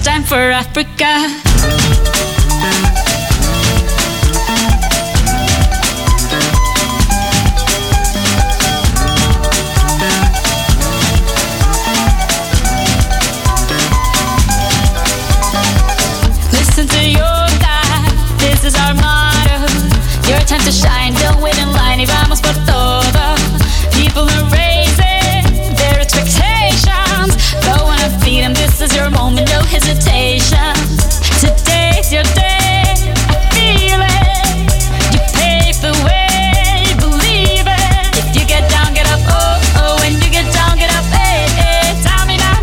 it's time for Africa. time to shine. Don't wait in line Vamos por todo. Hesitation. Today's your day, I feel it. You pave the way, believe it. If you get down, get up, oh, oh. When you get down, get up,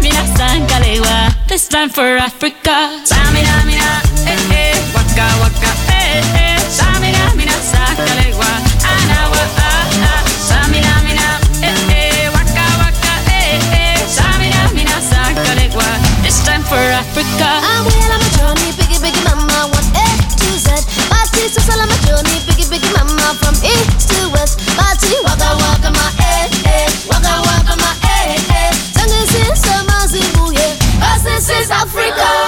mina, sangalewa. This time for Africa. Africa. I'm on my journey, biggie, biggie mama, one A to Z. My tea so on my journey, biggie, biggie mama, from east to west. My tea, waka, waka, my eh, eh, waka, waka, my eh, eh. Tango yeah. 'Cause this is Africa.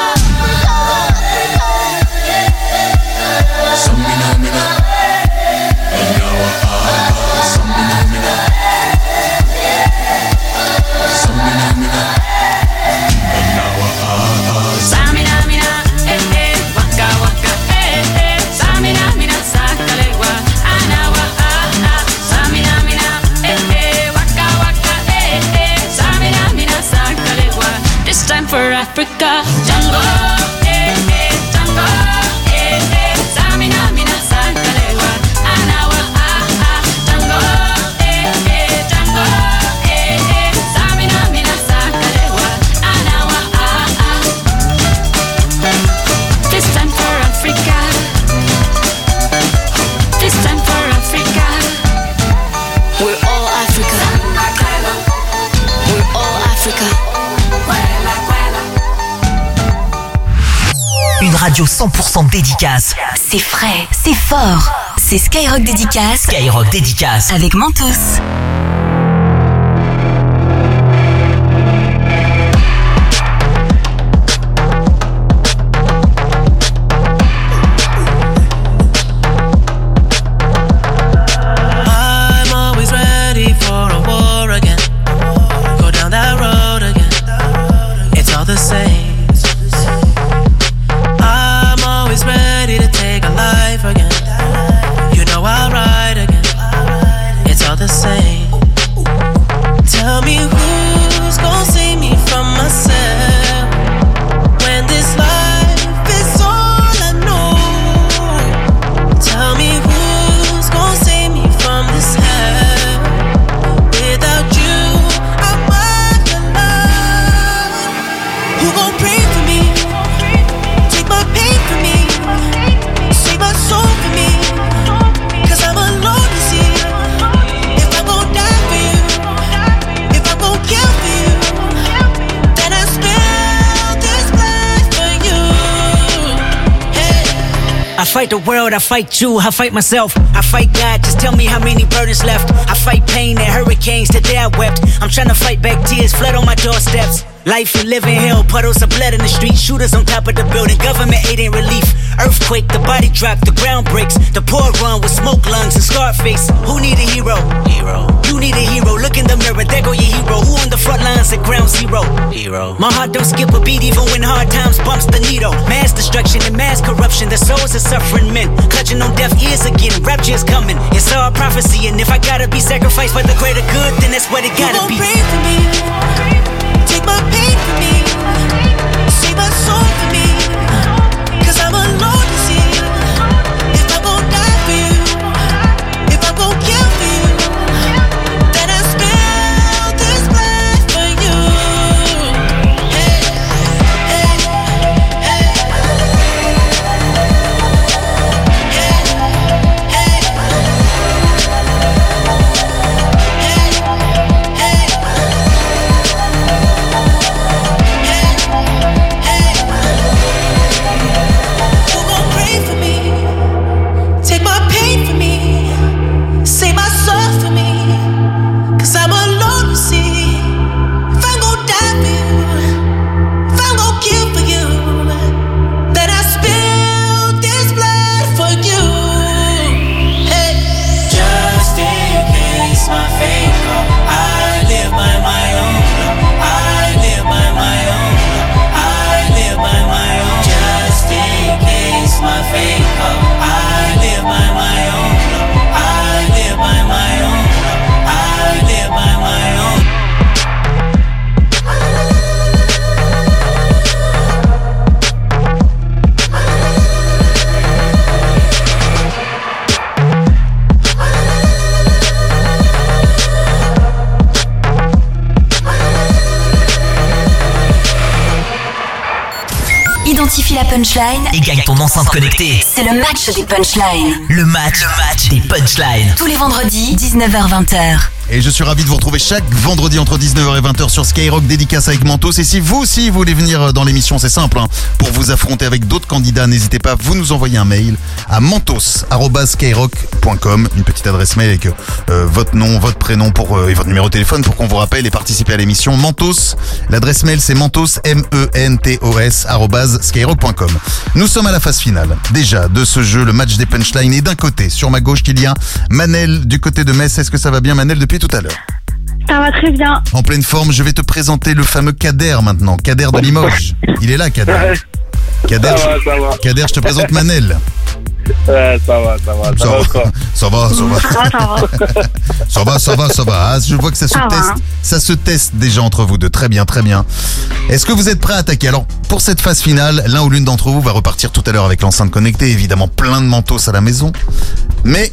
Radio 100% dédicace. C'est frais, c'est fort. C'est Skyrock Dédicace. Skyrock Dédicace. Avec Mentos. Fight the world, I fight you, I fight myself, I fight God. Just tell me how many burdens left. I fight pain and hurricanes. Today I wept. I'm trying to fight back tears, flood on my doorsteps. Life and living hell, puddles of blood in the street, shooters on top of the building. Government aid ain't relief. Earthquake the body drop, the ground breaks. The poor run with smoke lungs and Scarface. Who need a hero? Hero. You need a hero. Look in the mirror, there go your hero. Who on the front lines at ground zero? Hero. My heart don't skip a beat even when hard times bumps the needle. Mass destruction and mass corruption. The souls of suffering men. Clutching on deaf ears again. Rapture's coming. It's all prophecy. And if I gotta be sacrificed for the greater good, then that's what it gotta be. pray for me. Take my pain for me. Punchline Et gagne ton enceinte connectée. C'est le match des punchlines. Le match, le match des punchlines. Tous les vendredis, 19h-20h. Et je suis ravi de vous retrouver chaque vendredi entre 19h et 20h sur Skyrock dédicace avec Mentos. Et si vous aussi voulez venir dans l'émission, c'est simple. hein. Pour vous affronter avec d'autres candidats, n'hésitez pas, vous nous envoyez un mail à mentos.skyrock.com. Une petite adresse mail avec euh, votre nom, votre prénom pour, euh, et votre numéro de téléphone pour qu'on vous rappelle et participer à l'émission. Mentos, l'adresse mail c'est mentos, M-E-N-T-O-S, skyrock.com. Nous sommes à la phase finale, déjà, de ce jeu, le match des punchlines. Et d'un côté, sur ma gauche, qu'il y a Manel du côté de Metz. Est-ce que ça va bien, Manel, depuis tout à l'heure Ça va très bien. En pleine forme, je vais te présenter le fameux Kader maintenant. Kader de Limoges. Il est là, Kader. Kader, Ça va, ça va. Kader, je te présente Manel. Ouais, ça va, ça va. Ça, Ça va, ça va. Ça va, ça va. Ça va, ça va, ça va. Ah, je vois que ça se Ça teste. hein. Ça se teste déjà entre vous deux. Très bien, très bien. Est-ce que vous êtes prêts à attaquer? Alors, pour cette phase finale, l'un ou l'une d'entre vous va repartir tout à l'heure avec l'enceinte connectée. Évidemment, plein de mentos à la maison. Mais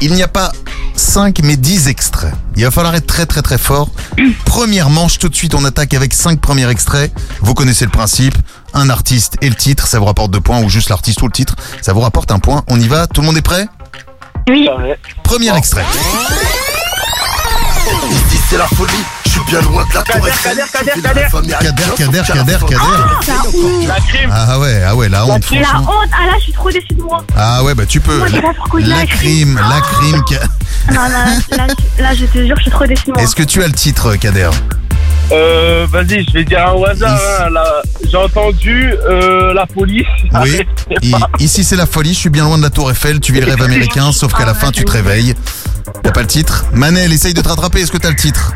il n'y a pas 5 mais 10 extraits. Il va falloir être très très très fort. Première manche, tout de suite on attaque avec 5 premiers extraits. Vous connaissez le principe. Un artiste et le titre, ça vous rapporte deux points, ou juste l'artiste ou le titre, ça vous rapporte un point. On y va, tout le monde est prêt? Oui. Premier extrait. Ici c'est la folie, bien loin de la tour Eiffel. Kader, Kader, Kader. Kader, Kader, honte. La crime. Ah ouais, ah ouais, la honte. La honte, ah là, je suis trop déçue de moi. Ah ouais, bah tu peux. La l'a crime, la crime. Non, là, je te jure, je suis trop déçue de moi. Est-ce que tu as le titre, Kader? Euh, vas-y, je vais dire un au hasard. hein. J'ai entendu euh, la police. Oui. I- Ici c'est la folie, je suis bien loin de la tour Eiffel, tu vis le rêve américain, sauf qu'à la fin tu te réveilles. T'as pas le titre? Manel, essaye de te rattraper, est-ce que t'as le titre?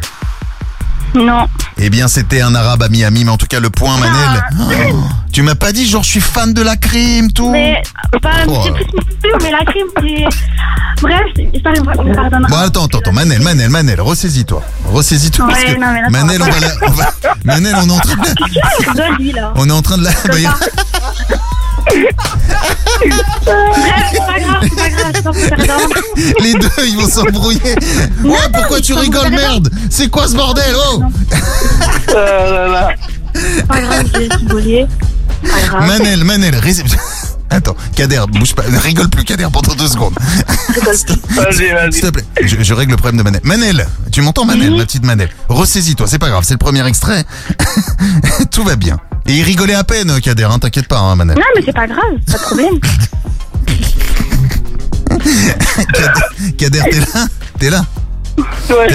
Non. Eh bien c'était un arabe à Miami, mais en tout cas le point Manel. Oh, tu m'as pas dit genre je suis fan de la crime, tout Mais, pas, Oh. c'est plus mon pur, mais la crime, c'est. Bref, pardonne. Bon attends, attends, attends, Manel, Manel, Manel, ressaisis-toi. Ressaisis-toi parce Ouais, que non, mais là, ça Manel, on va, la- on va- Manel, on est en train de... Qu'est-ce là On est en train de la... bah, il- Bref, c'est pas grave, c'est pas grave, c'est pas. Les deux, ils vont s'embrouiller. Ouais, pourquoi tu rigoles, merde C'est quoi ce bordel Oh C'est pas grave, j'ai rigolé. Pas grave. Manel, Manel, ré- Attends, Kader, bouge pas, ne rigole plus, Kader, pendant deux secondes. Vas-y, vas-y. S'il te plaît, je, je règle le problème de Manel. Manel, tu m'entends, Manel, ma petite Manel? Ressaisis-toi, c'est pas grave, c'est le premier extrait. Tout va bien. Et il rigolait à peine, Kader, hein, t'inquiète pas, hein, Manel. Non, mais c'est pas grave, pas de problème. Kader, t'es là? T'es là? Ouais.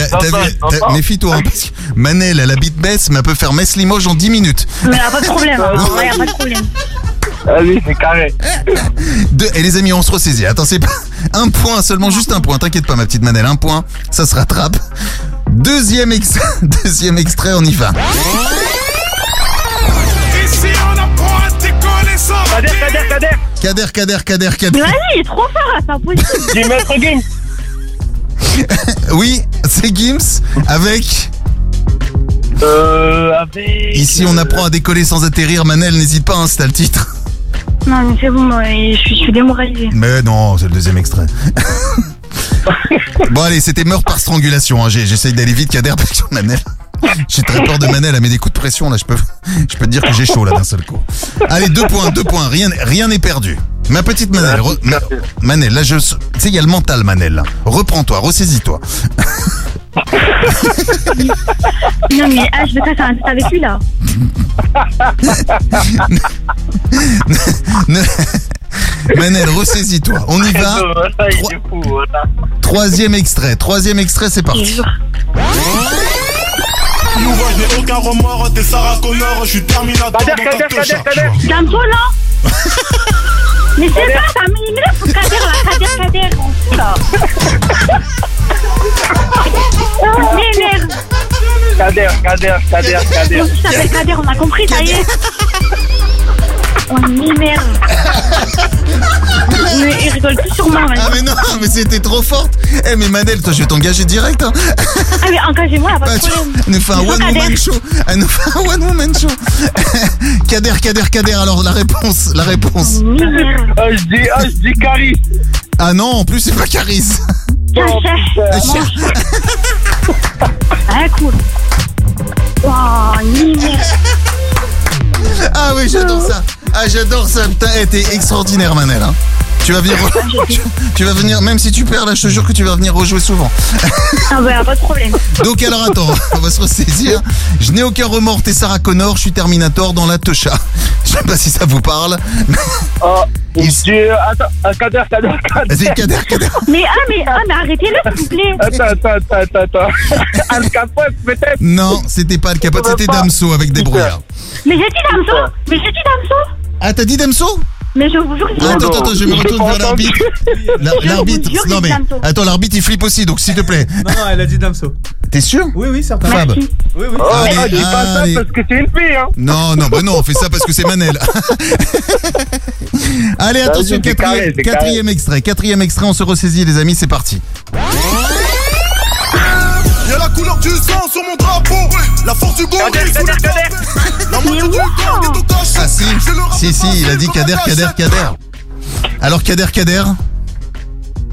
Méfie-toi, hein, parce que Manel, elle habite Metz, mais elle peut faire Metz-Limoges en 10 minutes. Mais y a pas de problème, hein, ouais, y a pas de problème. Vas-y, c'est carré. Deux- Et les amis, on se ressaisit. Attends, c'est pas un point seulement, juste un point. T'inquiète pas, ma petite Manel, un point, ça se rattrape. Deuxième, ex- Deuxième extrait, on y va. Ici, on apprend à décoller sans Kader, Kader, Kader. Kader, Kader, Kader, Mais Kader. vas-y, il est trop fort, c'est impossible. Du maître game. Oui, c'est Gims avec. Euh, avec. Ici, on apprend à décoller sans atterrir. Manel, n'hésite pas, hein, c'est le titre. Non, mais c'est bon, moi, je suis, je suis démoralisée. Mais non, c'est le deuxième extrait. bon, allez, c'était meurtre par strangulation. Hein. J'ai- J'essaye d'aller vite, Kader, parce que Manel. J'ai très peur de Manel, elle met des coups de pression, là. Je peux, je peux te dire que j'ai chaud, là, d'un seul coup. Allez, deux points, deux points. Rien rien n'est perdu. Ma petite Manel, re- Ma- Manel, là, je. Tu sais, il y a le mental, Manel, là. Reprends-toi, ressaisis-toi. Non, mais ah, je vais casser un tête avec lui, là. Ne- Manel, ressaisis-toi. On y va. Ça, il est fou, voilà. Troisième extrait. Troisième extrait, c'est parti. Nous vois, je n'ai aucun remords, t'es Sarah Connor, je suis Terminator Kader, dans ta Kader. Kader, Kader. Damso, là Mais c'est pas, ça m'énerve, Kader, là, Kader, Kader, on fout, là. Oh, m'énerve. Kader, Kader, Kader, Kader. Fils s'appelle Kader, on a compris, ça y est. On m'énerve. Mais il rigole plus sur moi, Ah maintenant. mais non, mais c'était trop forte. Eh mais Manel, toi je vais t'engager direct. Hein. Ah, mais engagez-moi, pas de Bah, tu- problème. Elle nous fait un one Kader. woman show. Elle nous fait un one woman show. Kader, Kader, Kader. Alors la réponse, la réponse. M'énerve. Ah, je dis, ah, je dis Caris. Ah non, en plus c'est pas Caris. Tiens, chef. Ah, cool. Oh, m'énerve. Ah oui, j'adore ça. Ah j'adore ça. Putain, eh, t'es extraordinaire, Manel. hein. Tu vas venir, tu, tu vas venir, même si tu perds là, je te jure que tu vas venir rejouer souvent. Ah, bah, pas de problème. Donc alors attends, on va se ressaisir. Je n'ai aucun remords, t'es Sarah Connor, je suis Terminator dans la Techa. Je sais pas si ça vous parle. Oh, je dis, attends, ah, Kader, Kader, Kader. Vas-y, Kader, Kader. Mais, ah, mais, ah, mais arrêtez-le, s'il vous plaît. Attends, attends, attends, attends, attends. Al Capote, peut-être? Non, c'était pas le capote, c'était Damso avec des brouillards. Mais j'ai dit Damso. Mais j'ai dit Damso. Ah, t'as dit Damso? Mais je vous jure que Attends, attends, attends, je me retourne vers l'arbitre. La- Je vous L'arbitre, jure que non mais, Damso. attends, l'arbitre il flippe aussi, donc s'il te plaît. Non, non, elle a dit Damso. T'es sûr Oui, oui, certainement. Fab. Oui, oui. Oh, Allez, ah, dis pas ça allez. parce que c'est une fille, hein. Non, non, bah non, on fait ça parce que c'est Manel. Allez, attention, quatrième, carré, c'est quatrième extrait, quatrième extrait, on se ressaisit les amis, c'est parti. Y'a la couleur du sang sur mon drapeau, la force du corps. La moitié du corps est au. Ah si, Je si, si, il a dit Kader, Kader, Kader. Alors Kader, Kader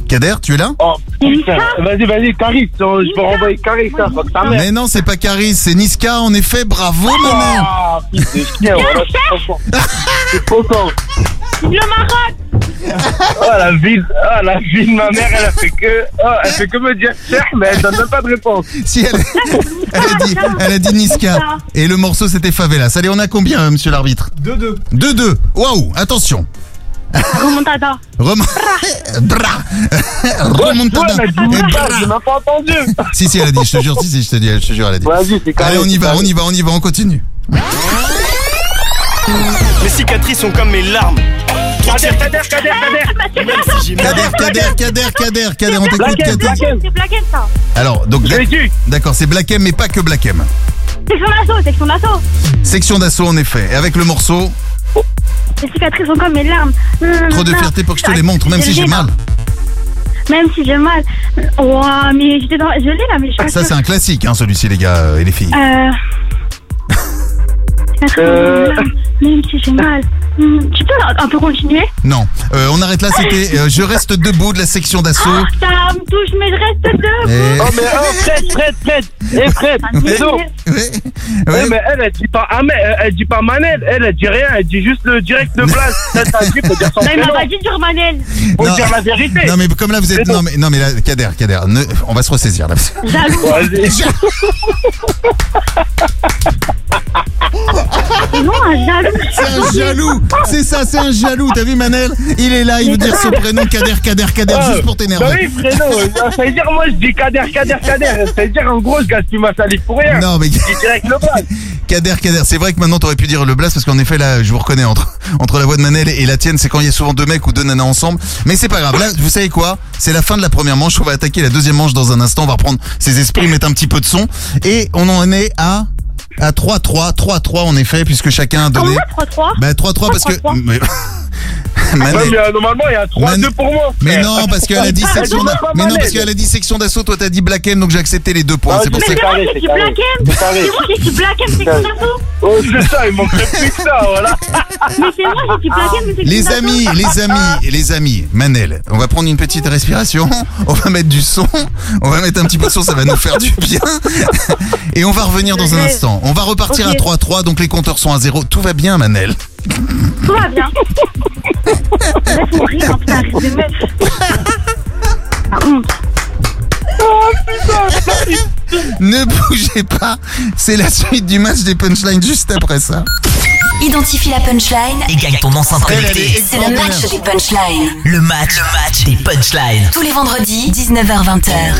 Kader, tu es là? Oh, putain. Vas-y, vas-y, Caris. oh, Je vais renvoyer Caris, ça. Fuck ta mère. Mais non, c'est pas Caris, c'est Niska, en effet, bravo Manel Ah, fils de chien, voilà, c'est trop fort. C'est trop fort. Le Maroc. Oh, la vie, oh, la vie de ma mère, elle a fait que, oh, elle fait que me dire cher, mais elle donne même pas de réponse. Si, elle, elle a dit, elle a dit Niska. Et le morceau, c'était Favelas. Allez, on a combien, euh, monsieur l'arbitre? 2-2. 2-2. Waouh, attention. Remontada. Rem... Bra. Remontada. Ouais, j'ai même pas entendu. Si, si, elle a dit, je te jure, si, si, je te dis, je te jure, elle a dit. Vas-y, c'est carré. Allez, on y va, on y va, on y va, on continue. Mes cicatrices sont comme mes larmes. Kader, Kader, Kader, Kader. Mal. Kader, Kader, Kader, Kader, Kader, on t'écoute, Black M, Kader. Black M. C'est Black M, ça. Alors, donc, dit. d'accord, c'est Black M, mais pas que Black M. Section d'assaut, section d'assaut. Section d'assaut, en effet. Et avec le morceau, Les cicatrices sont comme mes larmes. trop de fierté pour que je te les montre, même si j'ai mal. Même si j'ai mal. Oh, mais j'étais dans. Je l'ai là, mais je suis pas Ça, c'est sûre. un classique, hein, celui-ci, les gars euh, et les filles. Euh. cicatrices Euh. sont comme mes larmes, Même si j'ai mal. Hmm, Tu peux un, peu continuer Non, Euh, on arrête là, c'était euh, Je reste debout de la section d'assaut. Ah, Ça me touche, mais je reste debout. Et- Oh, mais oh, Fred, Fred, Fred. Eh, Fred. Ça Mais non. Ouais, Ouais, ouais. mais elle, elle dit pas Ahmed, elle, elle dit pas Manel, elle, elle dit rien, elle dit juste le direct de place. Ça, ça dit, faut dire son Non, il m'a prénom. pas dit sur Manel. Faut Non. dire la vérité. Non mais comme là vous êtes non mais non mais là Kader Kader ne- on va se ressaisir là. Jaloux. Non, un jaloux. C'est un jaloux, c'est ça, c'est un jaloux. T'as vu Manel Il est là, il veut dire son prénom Kader Kader Kader Ah, juste pour Bah t'énerver. oui, frérot. Ça veut dire, moi, je dis Kader, Kader, Kader. Ça veut dire, en gros, je gaspille ma salive pour rien. Non mais Je dis direct le bas. Kader, Kader, c'est vrai que maintenant t'aurais pu dire le blast parce qu'en effet là, je vous reconnais entre entre la voix de Manel et la tienne, c'est quand il y a souvent deux mecs ou deux nanas ensemble. Mais c'est pas grave. Là, vous savez quoi? C'est la fin de la première manche. On va attaquer la deuxième manche dans un instant. On va reprendre ses esprits, mettre un petit peu de son et on en est à à 3-3, 3-3 en effet, puisque chacun a donné. Comment 3-3 Bah 3-3 parce que. Mais- Ouais, mais, euh, normalement, il y a 3-2 pour moi. Mais non, parce qu'elle a dit section Elle d'a- demande pas Mais non, parce qu'elle a dit section d'assaut, toi t'as dit Black M, donc j'ai accepté les deux points. Ah, c'est pour mais ça. C'est moi qui ai dit Black M C'est moi qui ai dit Black M, d'assaut Oh, c'est ça, il manquerait plus que ça, voilà. Mais c'est moi qui ai dit Black M, Les amis, les amis, les amis, Manel, on va prendre une petite respiration, on va mettre du son, on va mettre un petit peu de son, ça va nous faire du bien. Et on va revenir dans un instant. On va repartir à 3-3, donc les compteurs sont à 0. Tout va bien, Manel. Tout va bien. Rire, hein, putain, Ne bougez pas, c'est la suite du match des punchlines juste après ça. Identifie la punchline et gagne ton enceinte connectée. C'est le match des punchlines. Le match, le match des punchlines. Tous les vendredis, 19h-20h.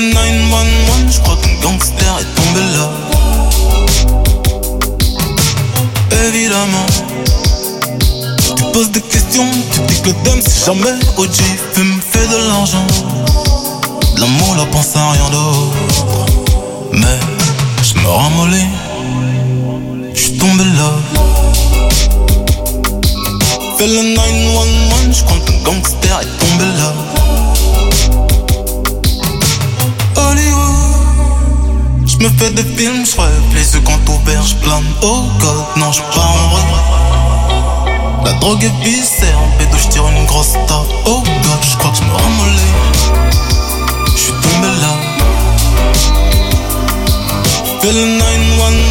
Le 911, je crois qu'un gangster est tombé là. Évidemment, tu poses des questions, tu dis que dame c'est jamais OG, fume, fait de l'argent. De l'amour, la pense à rien d'autre. Mais je me ramollis, je suis tombé là. Fais le 911, je crois qu'un gangster est tombé là. Me fais des films, je les yeux quand ouverts, je plane. Oh god, non, je pars en vrai. La drogue est viscère, en pédo, je tire une grosse tarte. Oh god, je crois que je me ramollis. Je suis tombé là. Fais le 911,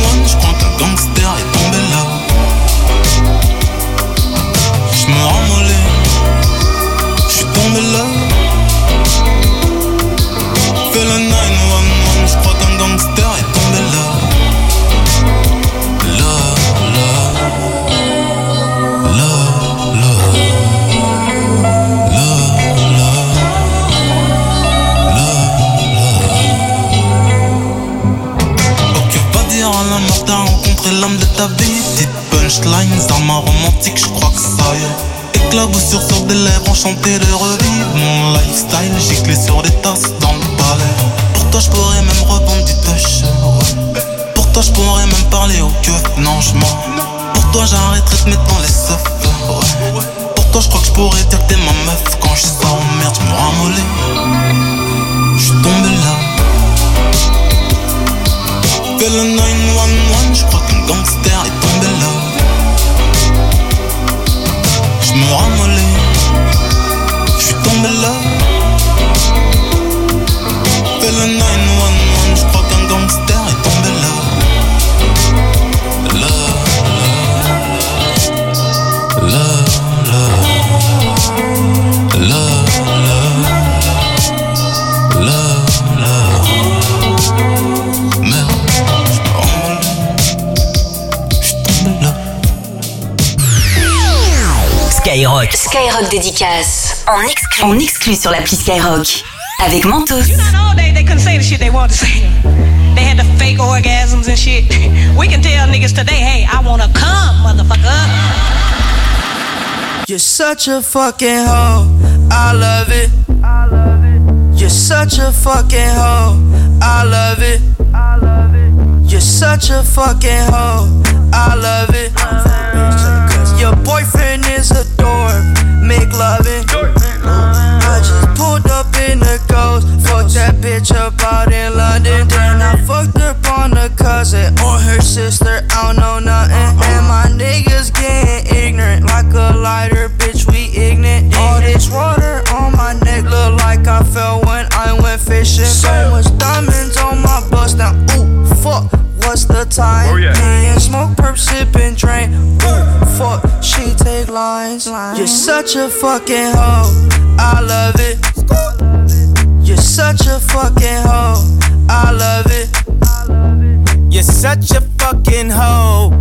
l'âme de ta vie. Petite punchlines, armes romantique, je crois que ça y est. Éclaboussure sur des lèvres, enchanté de revivre mon lifestyle. Giclé sur des tasses dans le palais. Pour toi, je pourrais même revendre du ouais. Pour toi, je pourrais même parler au keuf. Non, je. Pour toi, j'arrêterai de mettre dans les seufs. Pour toi, je crois que je pourrais dire que t'es ma meuf. Quand je sors en merde, je me ramollis. Fais le 911, je crois qu'un gangster est tombé là. Je me ramollis, je suis tombé là. Skyrock. Dédicace. En exclu. En exclu sur l'appli Skyrock. Avec Mentos. know they, they couldn't say the shit they wanted to say. They had the fake orgasms and shit. We can tell niggas today, hey, I wanna come, motherfucker. You're such a fucking hoe. I love it. You're such a fucking hoe. I love it. You're such a fucking hoe. I love it. Make loving. I just pulled up in the ghost. Fucked that bitch up out in London. Then I fucked up on the cousin or her sister. I don't know nothing. And my niggas getting ignorant like a lighter, bitch. We ignorant. All this water on my neck look like I fell when I went fishing. So much diamonds on my bust now. Ooh, fuck. What's the time? Oh, yeah. Me smoke, perp, sipping, drain. Ooh, fuck. She take lines. You're such a fucking hoe. I love it. You're such a fucking hoe. I love it. You're such a fucking hoe.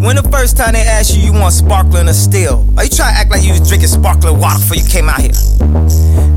When the first time they asked you, you want sparkling or still? Are you try to act like you was drinking sparkling water before you came out here?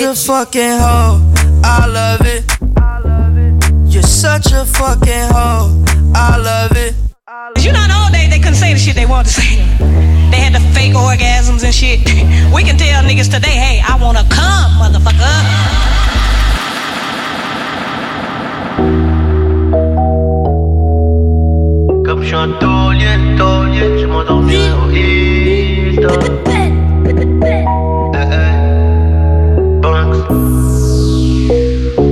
such a fucking hoe. I love it. You're such a fucking hoe. I love it. You know, in the old days, they couldn't say the shit they wanted to say. They had the fake orgasms and shit. We can tell niggas today, hey, I wanna come, motherfucker. Comme je suis un taulier, taulier, je m'endormirai au Hilton. Eh, eh. Banks.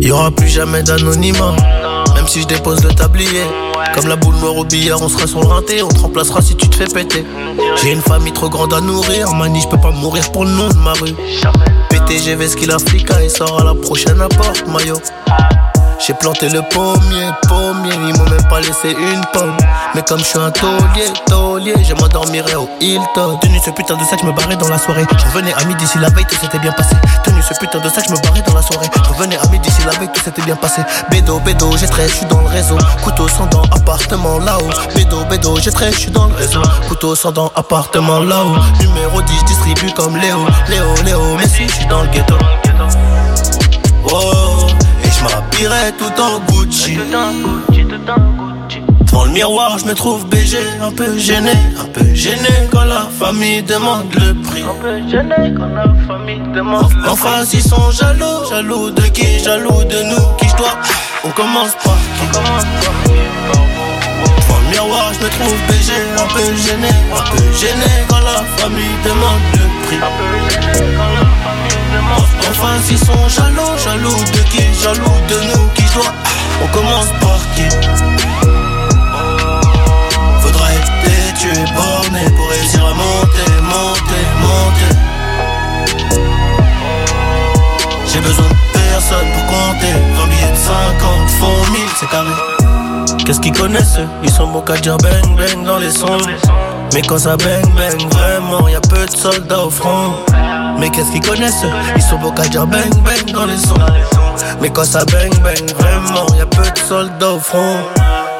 Y aura plus jamais d'anonymat. Même si je dépose le tablier. Comme la boule noire au billard, on sera sur le. On te remplacera si tu te fais péter. J'ai une famille trop grande à nourrir. Mani, je peux pas mourir pour le nom de ma rue. PTGV, ce qu'il a flica. Il sort à la prochaine apporte, maillot. J'ai planté le pommier, pommier, ils m'ont même pas laissé une pomme. Mais comme je suis un taulier, taulier, je m'endormirai au Hilton. Tenu ce putain de sac, je me barrais dans la soirée. Je revenais à midi si la veille tout s'était bien passé. Tenu ce putain de sac, je me barrais dans la soirée. Je revenais à midi si la veille tout s'était bien passé. Bédo, bédo, j'ai trait, je suis dans le réseau. Couteau sans dents, appartement là-haut. Bédo, bédo, j'ai trait, je suis dans le réseau. Couteau sans dents, appartement là-haut. Numéro 10, je distribue comme Léo. Léo, Léo, mais si, je suis dans le ghetto. Oh, m'habillerai tout en Gucci. Devant le miroir, je me trouve BG, un peu gêné, un peu gêné quand la famille demande le prix. Un peu gêné quand la famille demande le prix. En face, ils sont jaloux, jaloux de qui, jaloux de nous, qui je dois. On commence par qui? Devant le miroir, je me trouve BG, un peu gêné, un peu gêné quand la famille demande le prix. Un peu gêné quand la famille demande En face, ils sont jaloux, jaloux de qui, jaloux de nous, qui je dois. On commence par qui? Faudra être têtu et borné pour réussir à monter, monter, monter. J'ai besoin de personne pour compter. 20 billets de 50 font 1000, c'est carré. Qu'est-ce qu'ils connaissent Ils sont bons qu'à dire bang bang dans les sons. Mais quand ça bang bang, vraiment, y a peu de soldats au front. Mais qu'est-ce qu'ils connaissent Ils sont bons qu'à dire bang bang dans les sons. Mais quand ça bang bang, vraiment, y a peu de soldats au front.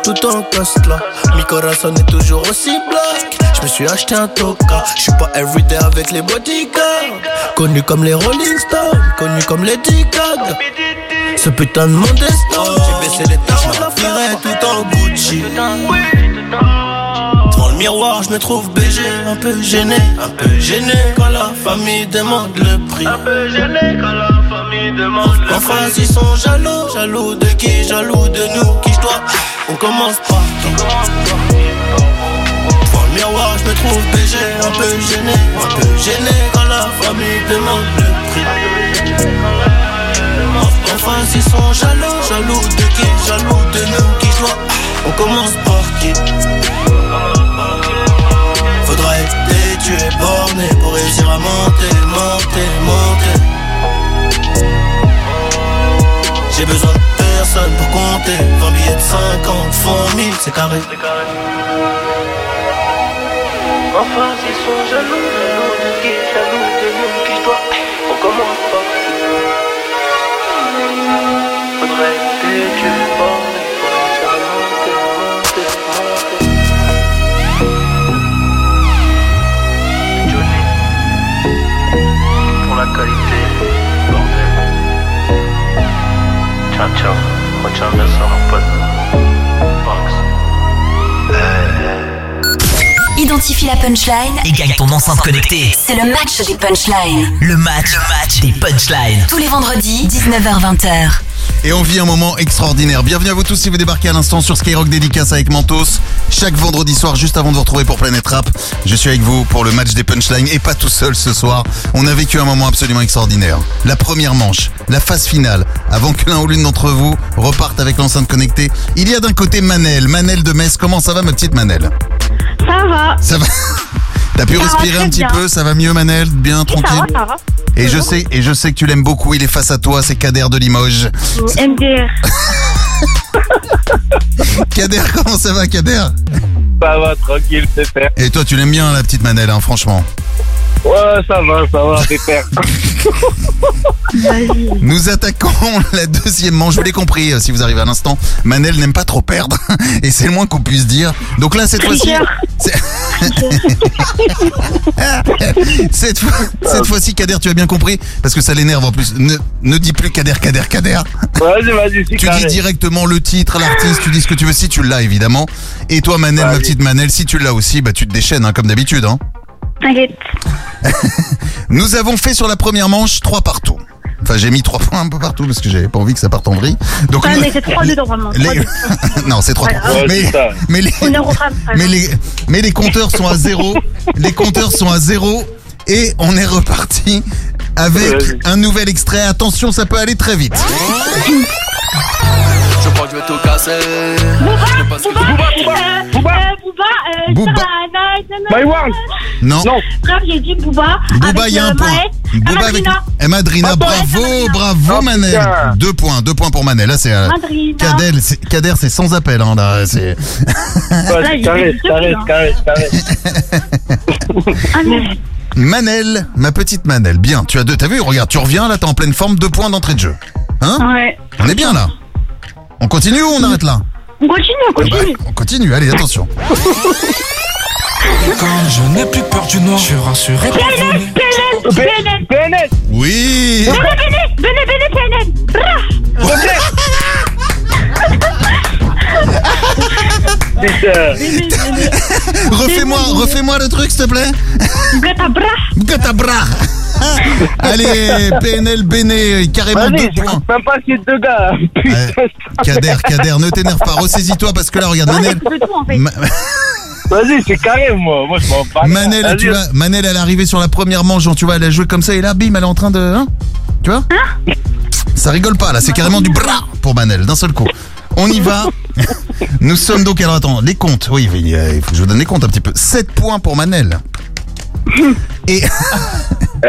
Tout en coste là, mi corazon est toujours aussi black. Je me suis acheté un toka, je suis pas everyday avec les bodyguards. Connu comme les Rolling Stones, connu comme les Gaga. Ce putain de monde est. J'ai baissé les je m'habillerai tout en Gucci. Le miroir, je me trouve BG, un peu gêné, un peu gêné quand la famille demande le prix. Un peu gêné quand la famille demande le prix. En face, ils sont jaloux, jaloux de qui, jaloux de nous, qui je dois. On commence par qui le miroir, je me trouve BG, un peu gêné, un peu gêné quand la famille demande le prix. En face, ils sont jaloux, jaloux de qui, jaloux de nous, qui je dois. On commence par qui? Têtu et borné pour réussir à monter, monter, monter. J'ai besoin de personne pour compter. 20 billets de 50 font 1000, c'est carré. Enfin, ils sont jaloux, jaloux de qui, jaloux de nous, qui je dois. On commence par Faudrait Ciao, ciao, retiens bien ça, mon pote. Box. Identifie la punchline Et gagne ton enceinte connectée. C'est le match des punchlines. Le match, le match des punchlines. Tous les vendredis, 19h-20h. Et on vit un moment extraordinaire. Bienvenue à vous tous si vous débarquez à l'instant sur Skyrock Dédicace avec Mentos. Chaque vendredi soir, juste avant de vous retrouver pour Planète Rap, je suis avec vous pour le match des punchlines et pas tout seul ce soir. On a vécu un moment absolument extraordinaire. La première manche, la phase finale, avant que l'un ou l'une d'entre vous reparte avec l'enceinte connectée. Il y a d'un côté Manel, Manel de Metz. Comment ça va ma petite Manel? Ça va. Ça va T'as pu Ça respirer un petit bien. peu? Ça va mieux Manel? Bien Ça tranquille va, ça va. Et je sais, et je sais que tu l'aimes beaucoup. Il est face à toi, c'est Kader de Limoges. MDR. Kader, comment ça va Kader? Ça va, tranquille, pépère. Et toi, tu l'aimes bien la petite Manel, hein, franchement? Ouais, ça va, ça va, pépère. Nous attaquons la deuxième manche. Je vous l'ai compris, euh, si vous arrivez à l'instant. Manel n'aime pas trop perdre. Et c'est le moins qu'on puisse dire. Donc là, cette fois-ci. c'est- cette fois, cette fois-ci, Kader, tu as bien compris. Parce que ça l'énerve en plus. Ne, ne dis plus Kader, Kader, Kader. Vas-y, vas-y, c'est Tu carré. dis directement le titre, l'artiste, tu dis ce que tu veux si tu l'as évidemment. Et toi Manel, ma petite Manel, si tu l'as aussi, bah tu te déchaînes hein, comme d'habitude. Hein. T'inquiète. Nous avons fait sur la première manche trois partout. Enfin j'ai mis trois points un peu partout parce que j'avais pas envie que ça parte en vrille. Donc Ouais, mais c'est 3-2 normalement. les- non c'est trois. Trois. ouais, mais, mais les mais les mais les compteurs sont à zéro. les compteurs sont à zéro et on est reparti avec un nouvel extrait. Attention, ça peut aller très vite. Je crois que je vais tout casser. Booba, Booba, euh, Booba, euh, Booba. na, na, na, My World. Non. Frère, j'ai dit Booba. Booba, il y a euh, un point. Maët, Booba avec Madrina, bravo, bravo Manel. putain. Deux points, deux points pour Manel. Là c'est euh, Madrina. Kader, c'est Kader, c'est sans appel hein, là, c'est carré, carré, carré, carré. Manel, ma petite Manel. Bien, tu as deux, t'as vu Regarde, tu reviens là, t'es en pleine forme, deux points d'entrée de jeu. Hein? Ouais. On est bien là. On continue ou on arrête là? On continue, on continue. On continue, allez, attention. Quand je n'ai plus peur du noir, je suis rassuré. PNL, PNL, PNL. Oui Béné, Béné, Béné, Béné, PNL. Refais-moi, refais-moi le truc, s'il te plaît. Gatabra. Allez, PNL Béné, carrément Vas-y, deux points. même pas ces deux gars. Ouais. Kader, Kader, ne t'énerve pas, ressaisis-toi parce que là, regarde, Manel. Ma- Vas-y, c'est carré, moi. Moi, je m'en bats. Manel, Vas-y. tu vois, Manel, elle est arrivée sur la première manche, genre, tu vois, elle a joué comme ça et là, bim, elle est en train de. Hein tu vois Ça rigole pas là, c'est carrément du bras pour Manel, d'un seul coup. On y va. Nous sommes donc, alors attends, les comptes. Oui, il euh, il faut que je vous donne les comptes un petit peu. 7 points pour Manel. Et, Ah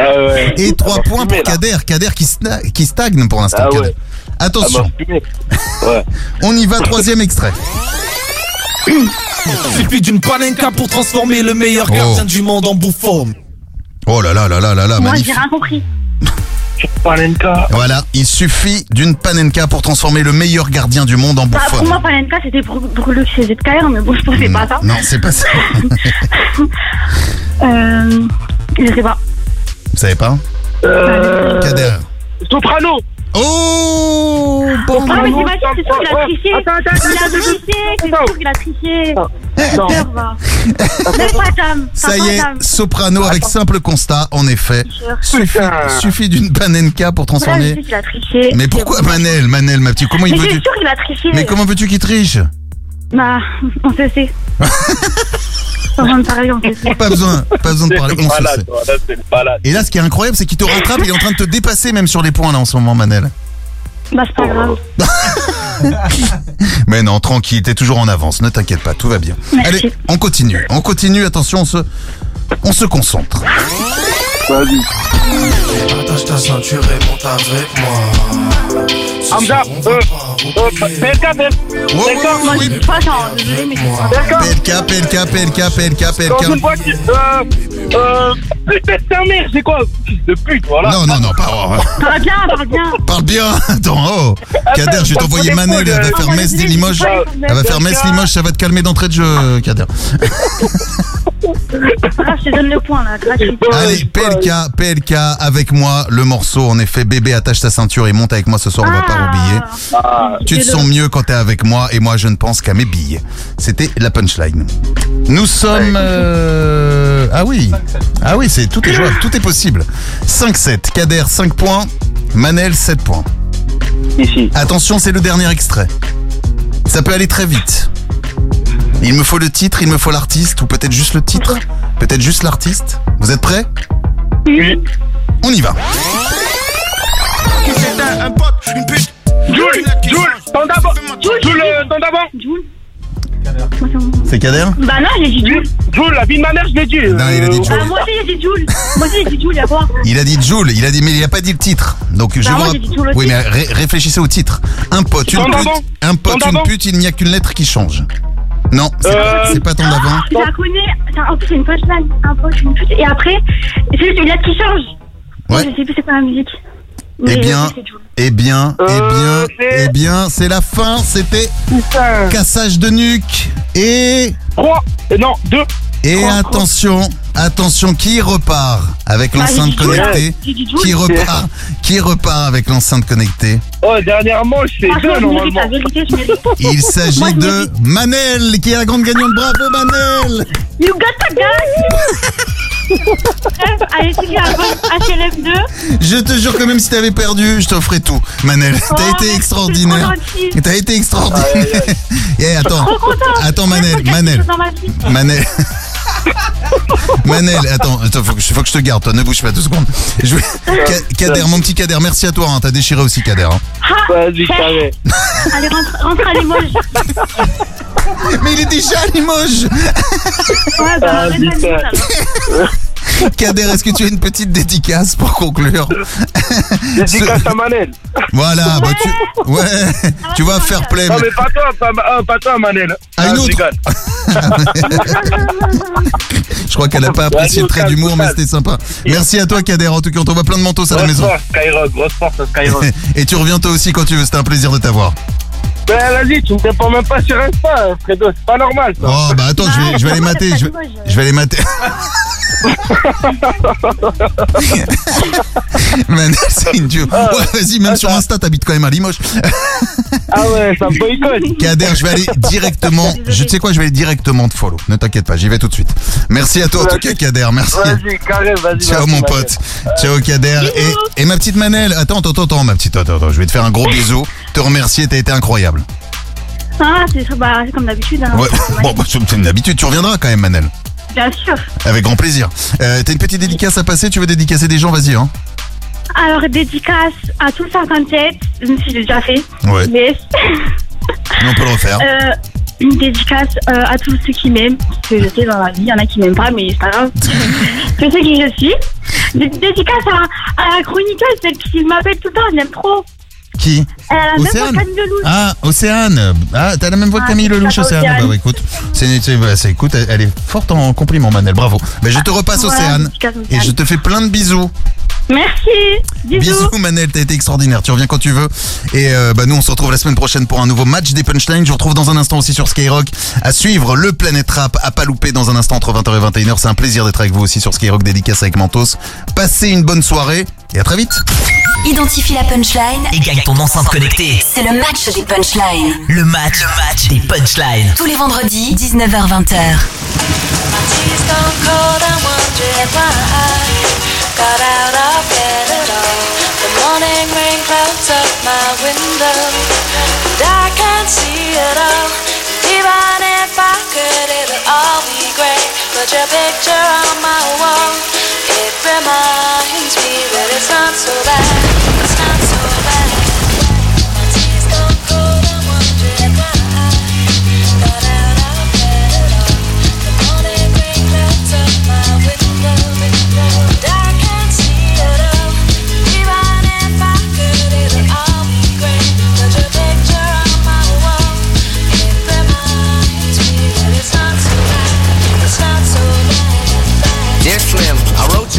et 3 points pour Kader. Kader qui, sna- qui stagne pour l'instant. Ah ouais. Kader. Attention. On y va, troisième extrait. Suffit d'une panenka pour transformer le meilleur Oh. gardien du monde en bouffon. Oh là là là là là là, Moi, j'ai rien compris. Panenka. Voilà, il suffit d'une panenka pour transformer le meilleur gardien du monde en Bah, bouffon. pour moi, Panenka, c'était pour, pour le chez ZKR, mais bon, je pensais pas à ça. Non, c'est pas ça. Euh, je sais pas. Vous savez pas? Euh, Kader. Soprano. Oh Ah, mais c'est facile, c'est sûr qu'il a triché. Attends, attends, Il a attends, triché, c'est sûr qu'il a triché. Attends. Même pas Tam. Ça y est, soprano avec simple constat, en effet. Suffit, suffit d'une panenka pour je transformer. sais qu'il a triché. Mais pourquoi Manel, Manel, ma petite Comment il Mais veut c'est tu... sûr qu'il a triché. Mais comment veux-tu qu'il triche? Bah, on se sait. Pas besoin de parler, sait. Pas besoin, pas besoin de parler, on se Malade, sait. là. Et là, ce qui est incroyable, c'est qu'il te rattrape, il est en train de te dépasser même sur les points là en ce moment, Manel. Bah, c'est pas grave. Mais non, tranquille, t'es toujours en avance, ne t'inquiète pas, tout va bien. Merci. Allez, on continue, on continue, attention, on se, on se concentre. Vas-y. Attache ta ceinture et monte avec moi. Hamza, euh, euh, mais c'est pas. PLK, PLK, PLK, PLK, Dans une PLK. voiture, euh, euh, putain de ta mère, c'est quoi Fils de pute, voilà. Non, non, non, pas. Parle bien, parle bien. Parle bien, attends, oh Kader, je vais t'envoyer Manel, elle va faire Metz des Limoges. Elle va faire Metz Limoges, ça va te calmer d'entrée de jeu, Kader. Ah, je te donne le point, là, gratuit. Allez, PLK, PLK, avec moi, le morceau, en effet, bébé, attache ta ceinture et monte avec moi ce soir, on va pas oublier. Tu te sens mieux quand t'es avec moi et moi je ne pense qu'à mes billes. C'était la punchline. Nous sommes... euh, Ah oui, ah oui, c'est tout est jouable, tout est possible. 5-7, Kader 5 points, Manel 7 points. Ici. Attention, c'est le dernier extrait. Ça peut aller très vite. Il me faut le titre, il me faut l'artiste, ou peut-être juste le titre? Peut-être juste l'artiste? Vous êtes prêts? Oui. On y va. Un pote, une pute. Jules, Jules, ton d'abord. Jules, euh, ton d'abord. C'est Kader Bah non, j'ai dit Jules. Jules, la vie de ma mère, je l'ai dit. Non, il a dit Jules. Bah moi aussi j'ai dit Jules. Moi aussi j'ai dit Jules, y'a quoi Il a dit Joule, il a dit mais il a pas dit le titre. Donc je Bah, moi, aussi. Oui, mais ré- réfléchissez au titre. Un pote, une pute, d'avant un pote, une d'avant pute, il n'y a qu'une lettre qui change. Non, c'est Euh, c'est pas ton d'avant. Je la connais. En plus, c'est une punchline. Un pote, une pute. Et après, c'est juste une lettre qui change. Ouais. je sais plus c'est quoi la musique. Eh Mais bien, c'est eh bien, eh bien, Euh, c'est- eh bien, c'est la fin. C'était cassage de nuque et 3, non, 2. et attention, attention, qui repart avec l'enceinte connectée? Qui repart Qui repart avec l'enceinte connectée? Oh, dernièrement, je fais Franchement, deux normalement. Il s'agit de. Manel qui est la grande gagnante. Bravo Manel You got the guy Bref, allez, c'est bien, HLM2. Je te jure que même si t'avais perdu, je t'offrais tout, Manel. Oh, T'as été merci, extraordinaire. c'est trop gentil. T'as été extraordinaire. Eh, attends, Trop contente. attends Manel, Manel. Manel. Manel, attends, attends, faut que, je- faut que je te garde, toi, ne bouge pas deux secondes. Je vais- Kader, mon petit Kader, merci à toi, hein, t'as déchiré aussi Kader. hein. Ah, Vas-y, carré. Allez, rentre, rentre à Limoges. Mais il est déjà à Limoges Ouais, bah, Ah, arrête alors. Kader, est-ce que tu as une petite dédicace pour conclure Dédicace à Manel. Voilà, bah tu... Ouais, tu vas faire play. Non, mais pas toi, pas, euh, pas toi, Manel. Ah, une je autre. Je crois qu'elle a pas apprécié le trait d'humour, mais c'était sympa. Merci à toi Kader, en tout cas on t'envoie plein de manteaux à la maison. force, Skyrock, grosse force à Skyrock. Et tu reviens toi aussi quand tu veux, c'était un plaisir de t'avoir. Ben vas-y, tu me réponds même pas sur Insta, Fredo, c'est pas normal ça. Oh bah attends, je vais, je vais aller mater, je vais, je vais aller mater. Manel, c'est une dieu. Ah. Ouais, vas-y, même sur Insta, t'habites quand même à Limoges. Ah ouais, ça me boycotte. Kader, je vais aller directement. Je tu sais quoi, je vais aller directement te follow. Ne t'inquiète pas, j'y vais tout de suite. Merci à toi en tout cas, Kader. Merci. Vas-y, carré, vas-y. Ciao mon pote. Ciao Kader. Et, et ma petite Manel. Attends, attends, attends, ma petite. Attends, attends, je vais te faire un gros bisou. Te remercier, t'as été incroyable. Ah, c'est bah, comme d'habitude. Hein. Ouais. Bon, bah, c'est une habitude. Tu reviendras quand même, Manel. Bien sûr. Avec grand plaisir. Euh, t'as une petite dédicace à passer? Tu veux dédicacer des gens? Vas-y, hein. Alors, dédicace à tout le 57, même si j'ai déjà fait. Ouais. Mais, Mais on peut le refaire. euh, une dédicace euh, à tous ceux qui m'aiment. Parce que je sais, dans la vie, il y en a qui m'aiment pas, mais c'est pas grave. je sais qui je suis. Dé- Dédicace à, à la chroniqueuse, celle qui m'appelle tout le temps, je l'aime trop. Qui Elle a la même voix Océane que Camille Lelouch. Ah, Océane. Ah, t'as la même voix que Ah, Camille c'est Lelouch, Océane. Océane. Bah, ouais, écoute, c'est, c'est- bah, c'est- écoute, elle, elle est forte en compliment, Manel. Bravo. Mais je te repasse Voilà, Océane. Et je te fais plein de bisous. Merci. Bisous. Bisous Manel, t'as été extraordinaire. Tu reviens quand tu veux. Et euh, bah, nous, on se retrouve la semaine prochaine pour un nouveau match des punchlines. Je vous retrouve dans un instant aussi sur Skyrock. À suivre le Planète Rap à pas louper dans un instant entre 20h et 21h. C'est un plaisir d'être avec vous aussi sur Skyrock dédicace avec Mentos. Passez une bonne soirée et à très vite. Identifie la punchline Et gagne ton enceinte connectée. C'est le match des punchlines. Le match, le match des punchlines. Tous les vendredis, 19h-20h. Got out of bed at all. The morning rain clouds up my window, and I can't see it all. Even if I could, it'll all be great. But your picture on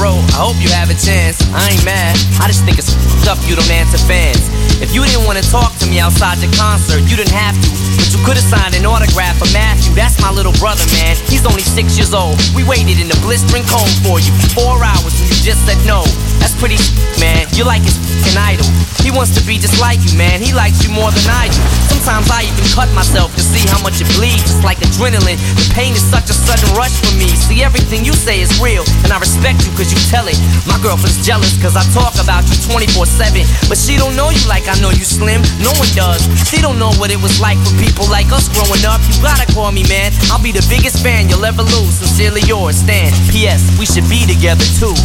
Road. I hope you have a chance. I ain't mad. I just think it's up you don't answer fans. If you didn't want to talk me outside your concert, you didn't have to. But you could have signed an autograph for Matthew. That's my little brother, man. He's only six years old. We waited in the blistering cold for you for four hours and you just said no. That's pretty man. You're like his f***ing idol. He wants to be just like you, man. He likes you more than I do. Sometimes I even cut myself to see how much it bleeds. It's like adrenaline. The pain is such a sudden rush for me. See, everything you say is real, and I respect you cause you tell it. My girlfriend's jealous cause I talk about you 24 7. But she don't know you like I know you, Slim. No one does. She don't know what it was like for people like us growing up. You gotta call me, man. I'll be the biggest fan you'll ever lose. Sincerely yours, Stan. P.S. We should be together too.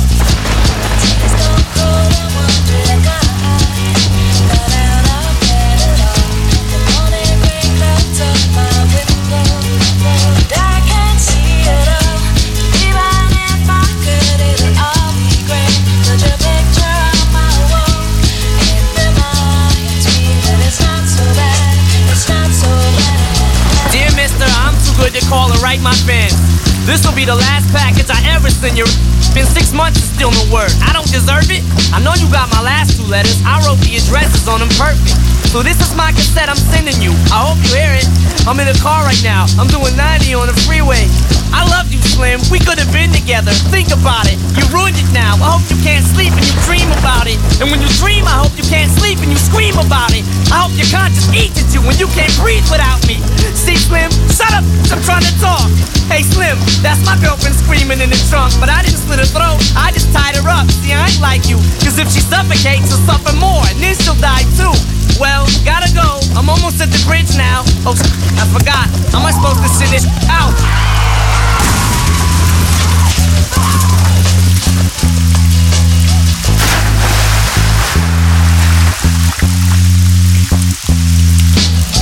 Good to call and write my fans. This'll be the last package I ever send you. Been six months and still no word. I don't deserve it. I know you got my last two letters. I wrote the addresses on them perfect. So this is my cassette I'm sending you. I hope you hear it. I'm in the car right now. I'm doing 90 on the freeway. I love you, Slim. We could have been together. Think about it. You ruined it now. I hope you can't sleep and you dream about it. And when you dream, I hope you can't sleep and you scream about it. I hope your conscience eats at you when you can't breathe without me. See, Slim, shut up. I'm trying to talk. Hey, Slim, that's my girlfriend screaming in the trunk. But I didn't slit her throat. I just tied her up. See, I ain't like you. Cause if she suffocates, she'll suffer more. And then she'll die too. Well, gotta go. I'm almost at the bridge now. Oh, I forgot. How am I supposed to send this out?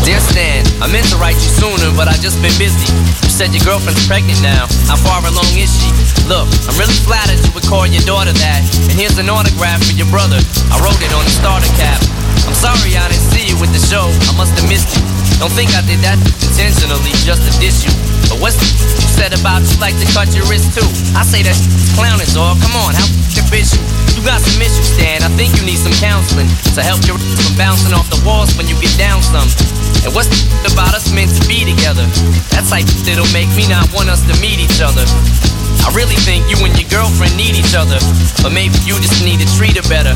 Dear Stan, I meant to write you sooner, but I just been busy. You said your girlfriend's pregnant now. How far along is she? Look, I'm really flattered you would call your daughter that. And here's an autograph for your brother. I wrote it on the starter cap. I'm sorry I didn't see you with the show. I must have missed you. Don't think I did that intentionally just to diss you. But what's you said about you like to cut your wrist too? I say that clowning, all. Come on, how f***ing bitch you? You got some issues, Stan. I think you need some counseling to help your from bouncing off the walls when you get down some. And what's the about us meant to be together? That's like that'll make me not want us to meet each other. I really think you and your girlfriend need each other, but maybe you just need to treat her better.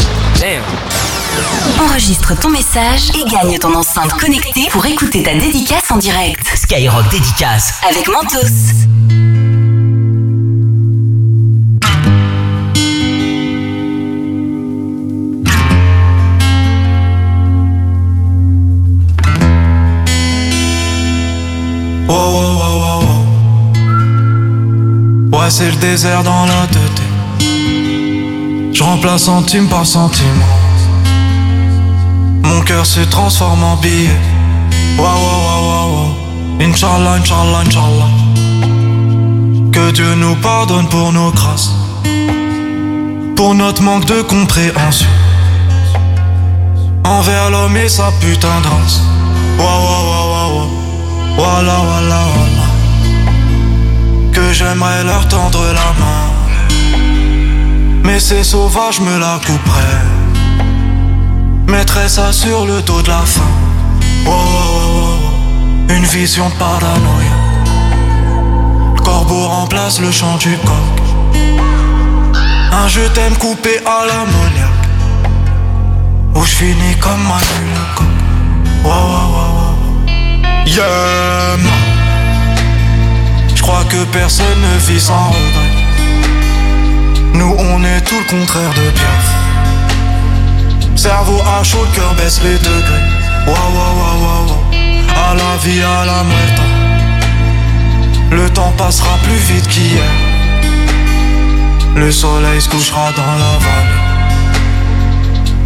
Damn. Enregistre ton message et gagne ton enceinte connectée pour écouter ta dédicace en direct. Skyrock dédicace. Avec Mentos. Oh, oh, oh. Ouais, c'est le désert dans la tête. Je remplace centime par centime. Mon cœur se transforme en billet. Wow, wow, wow, wow. Inch'Allah, Inch'Allah, Inch'Allah. Que Dieu nous pardonne pour nos grâces. Pour notre manque de compréhension. Envers l'homme et sa putain de wow, wow, wow. Voilà, voilà, voilà. Que j'aimerais leur tendre la main. Mais ces sauvages me la couperaient. Mettrais ça sur le dos de la faim. Wow, wow, wow. Une vision paranoïa. Le corbeau remplace le chant du coq. Un je t'aime coupé à l'ammoniaque. Où je finis comme Manu le coq. Wow, wow, wow, wow. Yeah. Je crois que personne ne vit sans regret. Nous, on est tout le contraire de Piaf. Cerveau à chaud, le cœur baisse les degrés. Wow, wow, wow, wow. À la vie, à la muerta. Le temps passera plus vite qu'hier. Le soleil se couchera dans la vallée.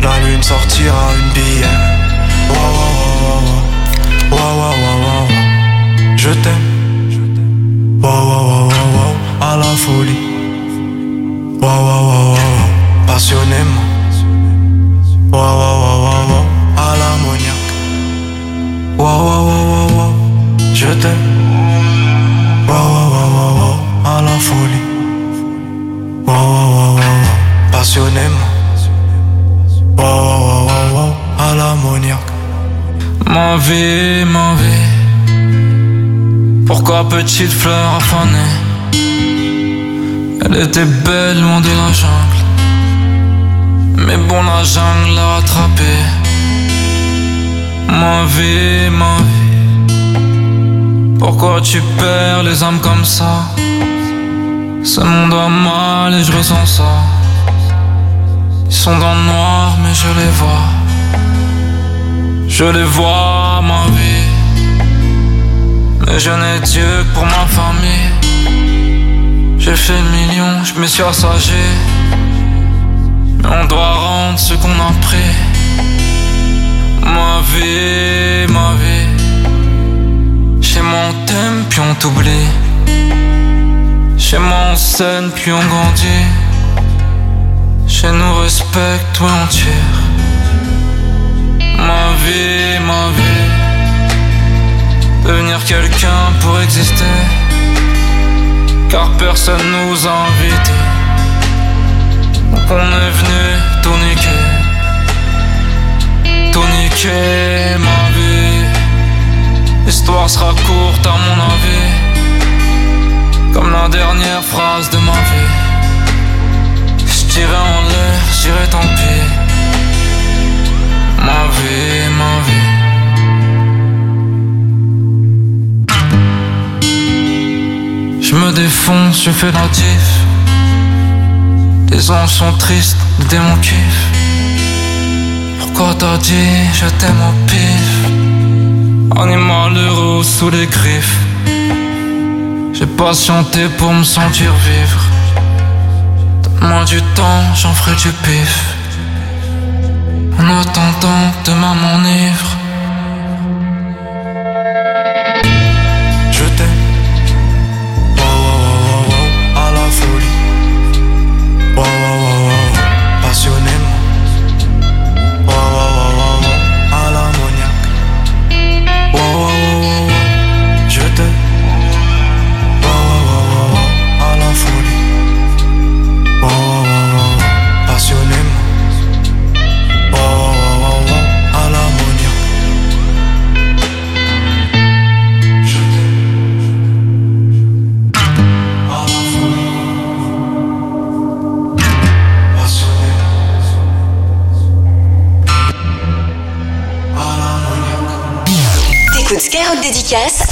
La lune sortira une bière. Wow, wow, wow, wow, wow, wow, wow. Je t'aime. Wow, wow, wow, wow. À la folie. Wow, wow, wow, wow. Passionnément. Wow, wow, wow, wow, wow. À l'ammoniaque. Wow, wow, wow, wow, wow. Je t'aime. Wow, wow, wow, wow, wow. À la folie. Wow, wow, wow, wow, wow. Passionnément. Wow, wow, wow, wow, wow. À l'ammoniaque. Ma vie, ma vie. Pourquoi petite fleur affanée Belle loin de la jungle. Mais bon, la jungle l'a rattrapée. Ma vie, ma vie. Pourquoi tu perds les âmes comme ça? Ce monde va mal et je ressens ça. Ils sont dans le noir, mais je les vois. Je les vois, ma vie. Mais je n'ai Dieu que pour ma famille. J'ai fait le million, je me suis assagé. Mais on doit rendre ce qu'on a pris. Ma vie, ma vie. Chez moi on t'aime, puis on t'oublie. Chez moi on scène, puis on grandit. Chez nous respecte, ouais on tire. Ma vie, ma vie. Devenir quelqu'un pour exister. Car personne nous a invités. Donc on est venu tout niquer. Ma vie. L'histoire sera courte à mon avis. Comme la dernière phrase de ma vie. J'irai en l'air, j'irai tant pis. Ma vie, ma vie. Je me défonce, je fais la diff. Les sont tristes, les démons kiffent. Pourquoi t'as dit je t'aime au pif? Animal heureux sous les griffes. J'ai patienté pour me sentir vivre. Donne-moi du temps, j'en ferai du pif. En attendant, demain m'enivre.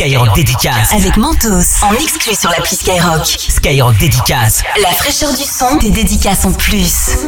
Skyrock Dédicace avec Mentos en exclu sur l'appli Skyrock. Skyrock Dédicace. La fraîcheur du son, des dédicaces en plus.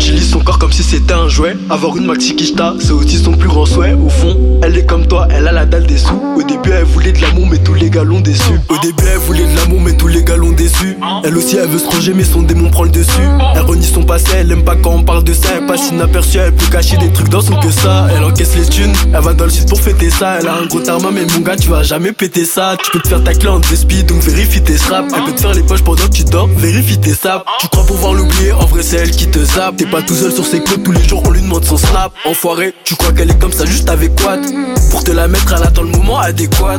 Elle utilise son corps comme si c'était un jouet. Avoir une maxi Kishta, c'est aussi son plus grand souhait. Au fond, elle est comme toi, elle a la dalle des sous. Au début, elle voulait de l'amour, mais tous les gars l'ont déçu. Au début, elle voulait de l'amour, mais tous les gars l'ont déçu. Elle aussi, elle veut se ranger, mais son démon prend le dessus. Elle renie son passé, elle aime pas quand on parle de ça. Inaperçue, elle peut cacher des trucs dans son que ça. Elle encaisse les thunes, elle va dans le sud pour fêter ça. Elle a un gros tarma, mais mon gars, tu vas jamais péter ça. Tu peux te faire ta clé en speed, donc vérifie tes straps. Elle peut te faire les poches pendant que tu dors, vérifie tes saps. Tu crois pouvoir l'oublier, en vrai, c'est elle qui te zappe. T'es pas tout seul sur ses clés, tous les jours on lui demande son snap. Enfoiré, tu crois qu'elle est comme ça juste avec quoi Pour te la mettre, elle attend le moment adéquat.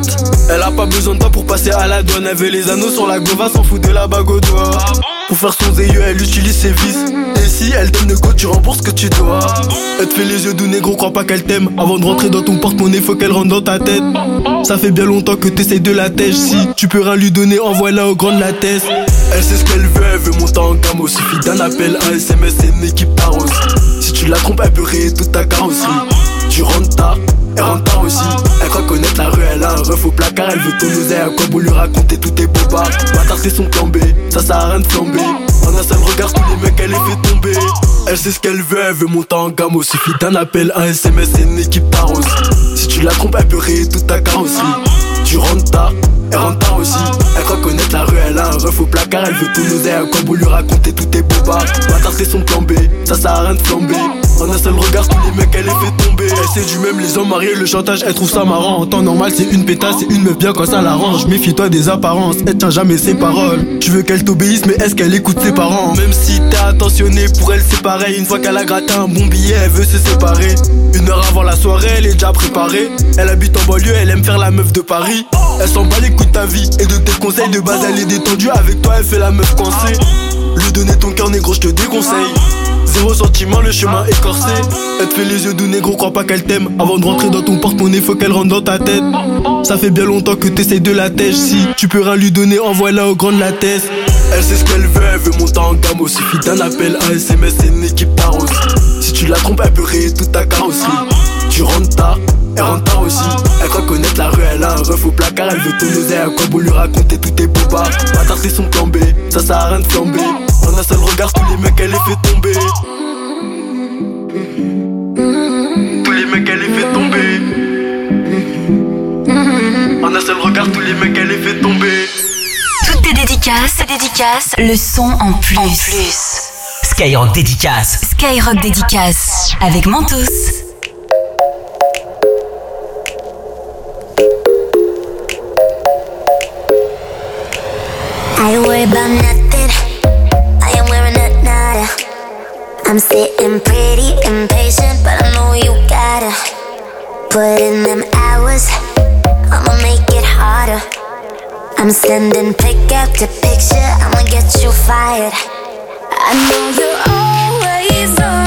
Elle a pas besoin de toi pour passer à la douane. Elle veut les anneaux sur la gova, s'en fout de la bague au doigt. Pour faire son zéyeux, elle utilise ses vis. Elle donne le go, tu rembourses ce que tu dois. Elle te fait les yeux doux, négro, crois pas qu'elle t'aime. Avant de rentrer dans ton porte-monnaie, faut qu'elle rentre dans ta tête. Ça fait bien longtemps que t'essayes de la tèche. Si tu peux rien lui donner, envoie-la au grand de la tête. Elle sait ce qu'elle veut, elle veut monter en gamme. Au suffit d'un appel, un SMS et une équipe rose Si tu la trompes, elle peut rayer toute ta carrosserie. Tu rentres tard, elle rentre tard aussi. Elle croit connaître la rue, elle a un ref au placard. Elle veut ton oseille, à quoi lui raconter tous tes bobards. Bâtard, c'est son plan B, ça sert à rien de flamber. Un seul regard, tous les mecs, elle les fait tomber. Elle sait ce qu'elle veut, elle veut monter en gamme. Au suffit d'un appel, un SMS et une équipe rose Si tu la trompes, elle peut rayer toute ta carrosserie. Tu rentres tard, elle rentre tard aussi. Elle croit connaître la rue, elle a un ref au placard. Elle veut tout nous à quoi lui raconter tous tes bobards. Bâtard, c'est son plan B, ça sert à rien de flamber. En un seul regard, tous les mecs, elle les fait tomber. Elle sait du même, les hommes mariés, le chantage, elle trouve ça marrant. En temps normal, c'est une pétasse, c'est une meuf bien quand ça l'arrange. Méfie-toi des apparences, elle tient jamais ses paroles. Tu veux qu'elle t'obéisse, mais est-ce qu'elle écoute ses parents? Même si t'es attentionné, pour elle c'est pareil. Une fois qu'elle a gratté un bon billet, elle veut se séparer. Une heure avant la soirée, elle est déjà préparée. Elle habite en banlieue, elle aime faire la meuf de Paris. Elle s'en bat les ta vie et de tes conseils de base, elle est détendue. Avec toi, elle fait la meuf coincée. Lui donner ton cœur négro, je te déconseille. Zéro sentiment, le chemin écorcé. Elle te fait les yeux doux, négro, crois pas qu'elle t'aime. Avant de rentrer dans ton porte-monnaie, faut qu'elle rentre dans ta tête. Ça fait bien longtemps que t'essayes de la tèche. Si tu peux rien lui donner, envoie-la au grand de la tête. Elle sait ce qu'elle veut, elle veut monter en gamme. Au suffit d'un appel, un SMS et une équipe rose Si tu la trompes, elle peut rayer toute ta carrosserie. Tu rentres tard, elle rentre tard aussi. Elle croit connaître la rue, elle a un ref au placard. Elle veut ton oseille, à quoi lui raconter tous tes bobards. Bâtard, c'est son plan B, ça sert à rien de flamber. En un seul regard, tous les mecs, elle les fait tomber. Tous les mecs, elle les fait tomber. En un seul regard, tous les mecs, elle les fait tomber. Toutes tes dédicaces, tes dédicaces, le son en plus. En plus. Skyrock dédicace. Skyrock dédicace avec Mentos. Worry about nothing. I am wearing a nada. I'm sitting pretty impatient, but I know you gotta put in them hours. I'ma make it harder. I'm sending pick after picture. I'ma get you fired. I know you're always.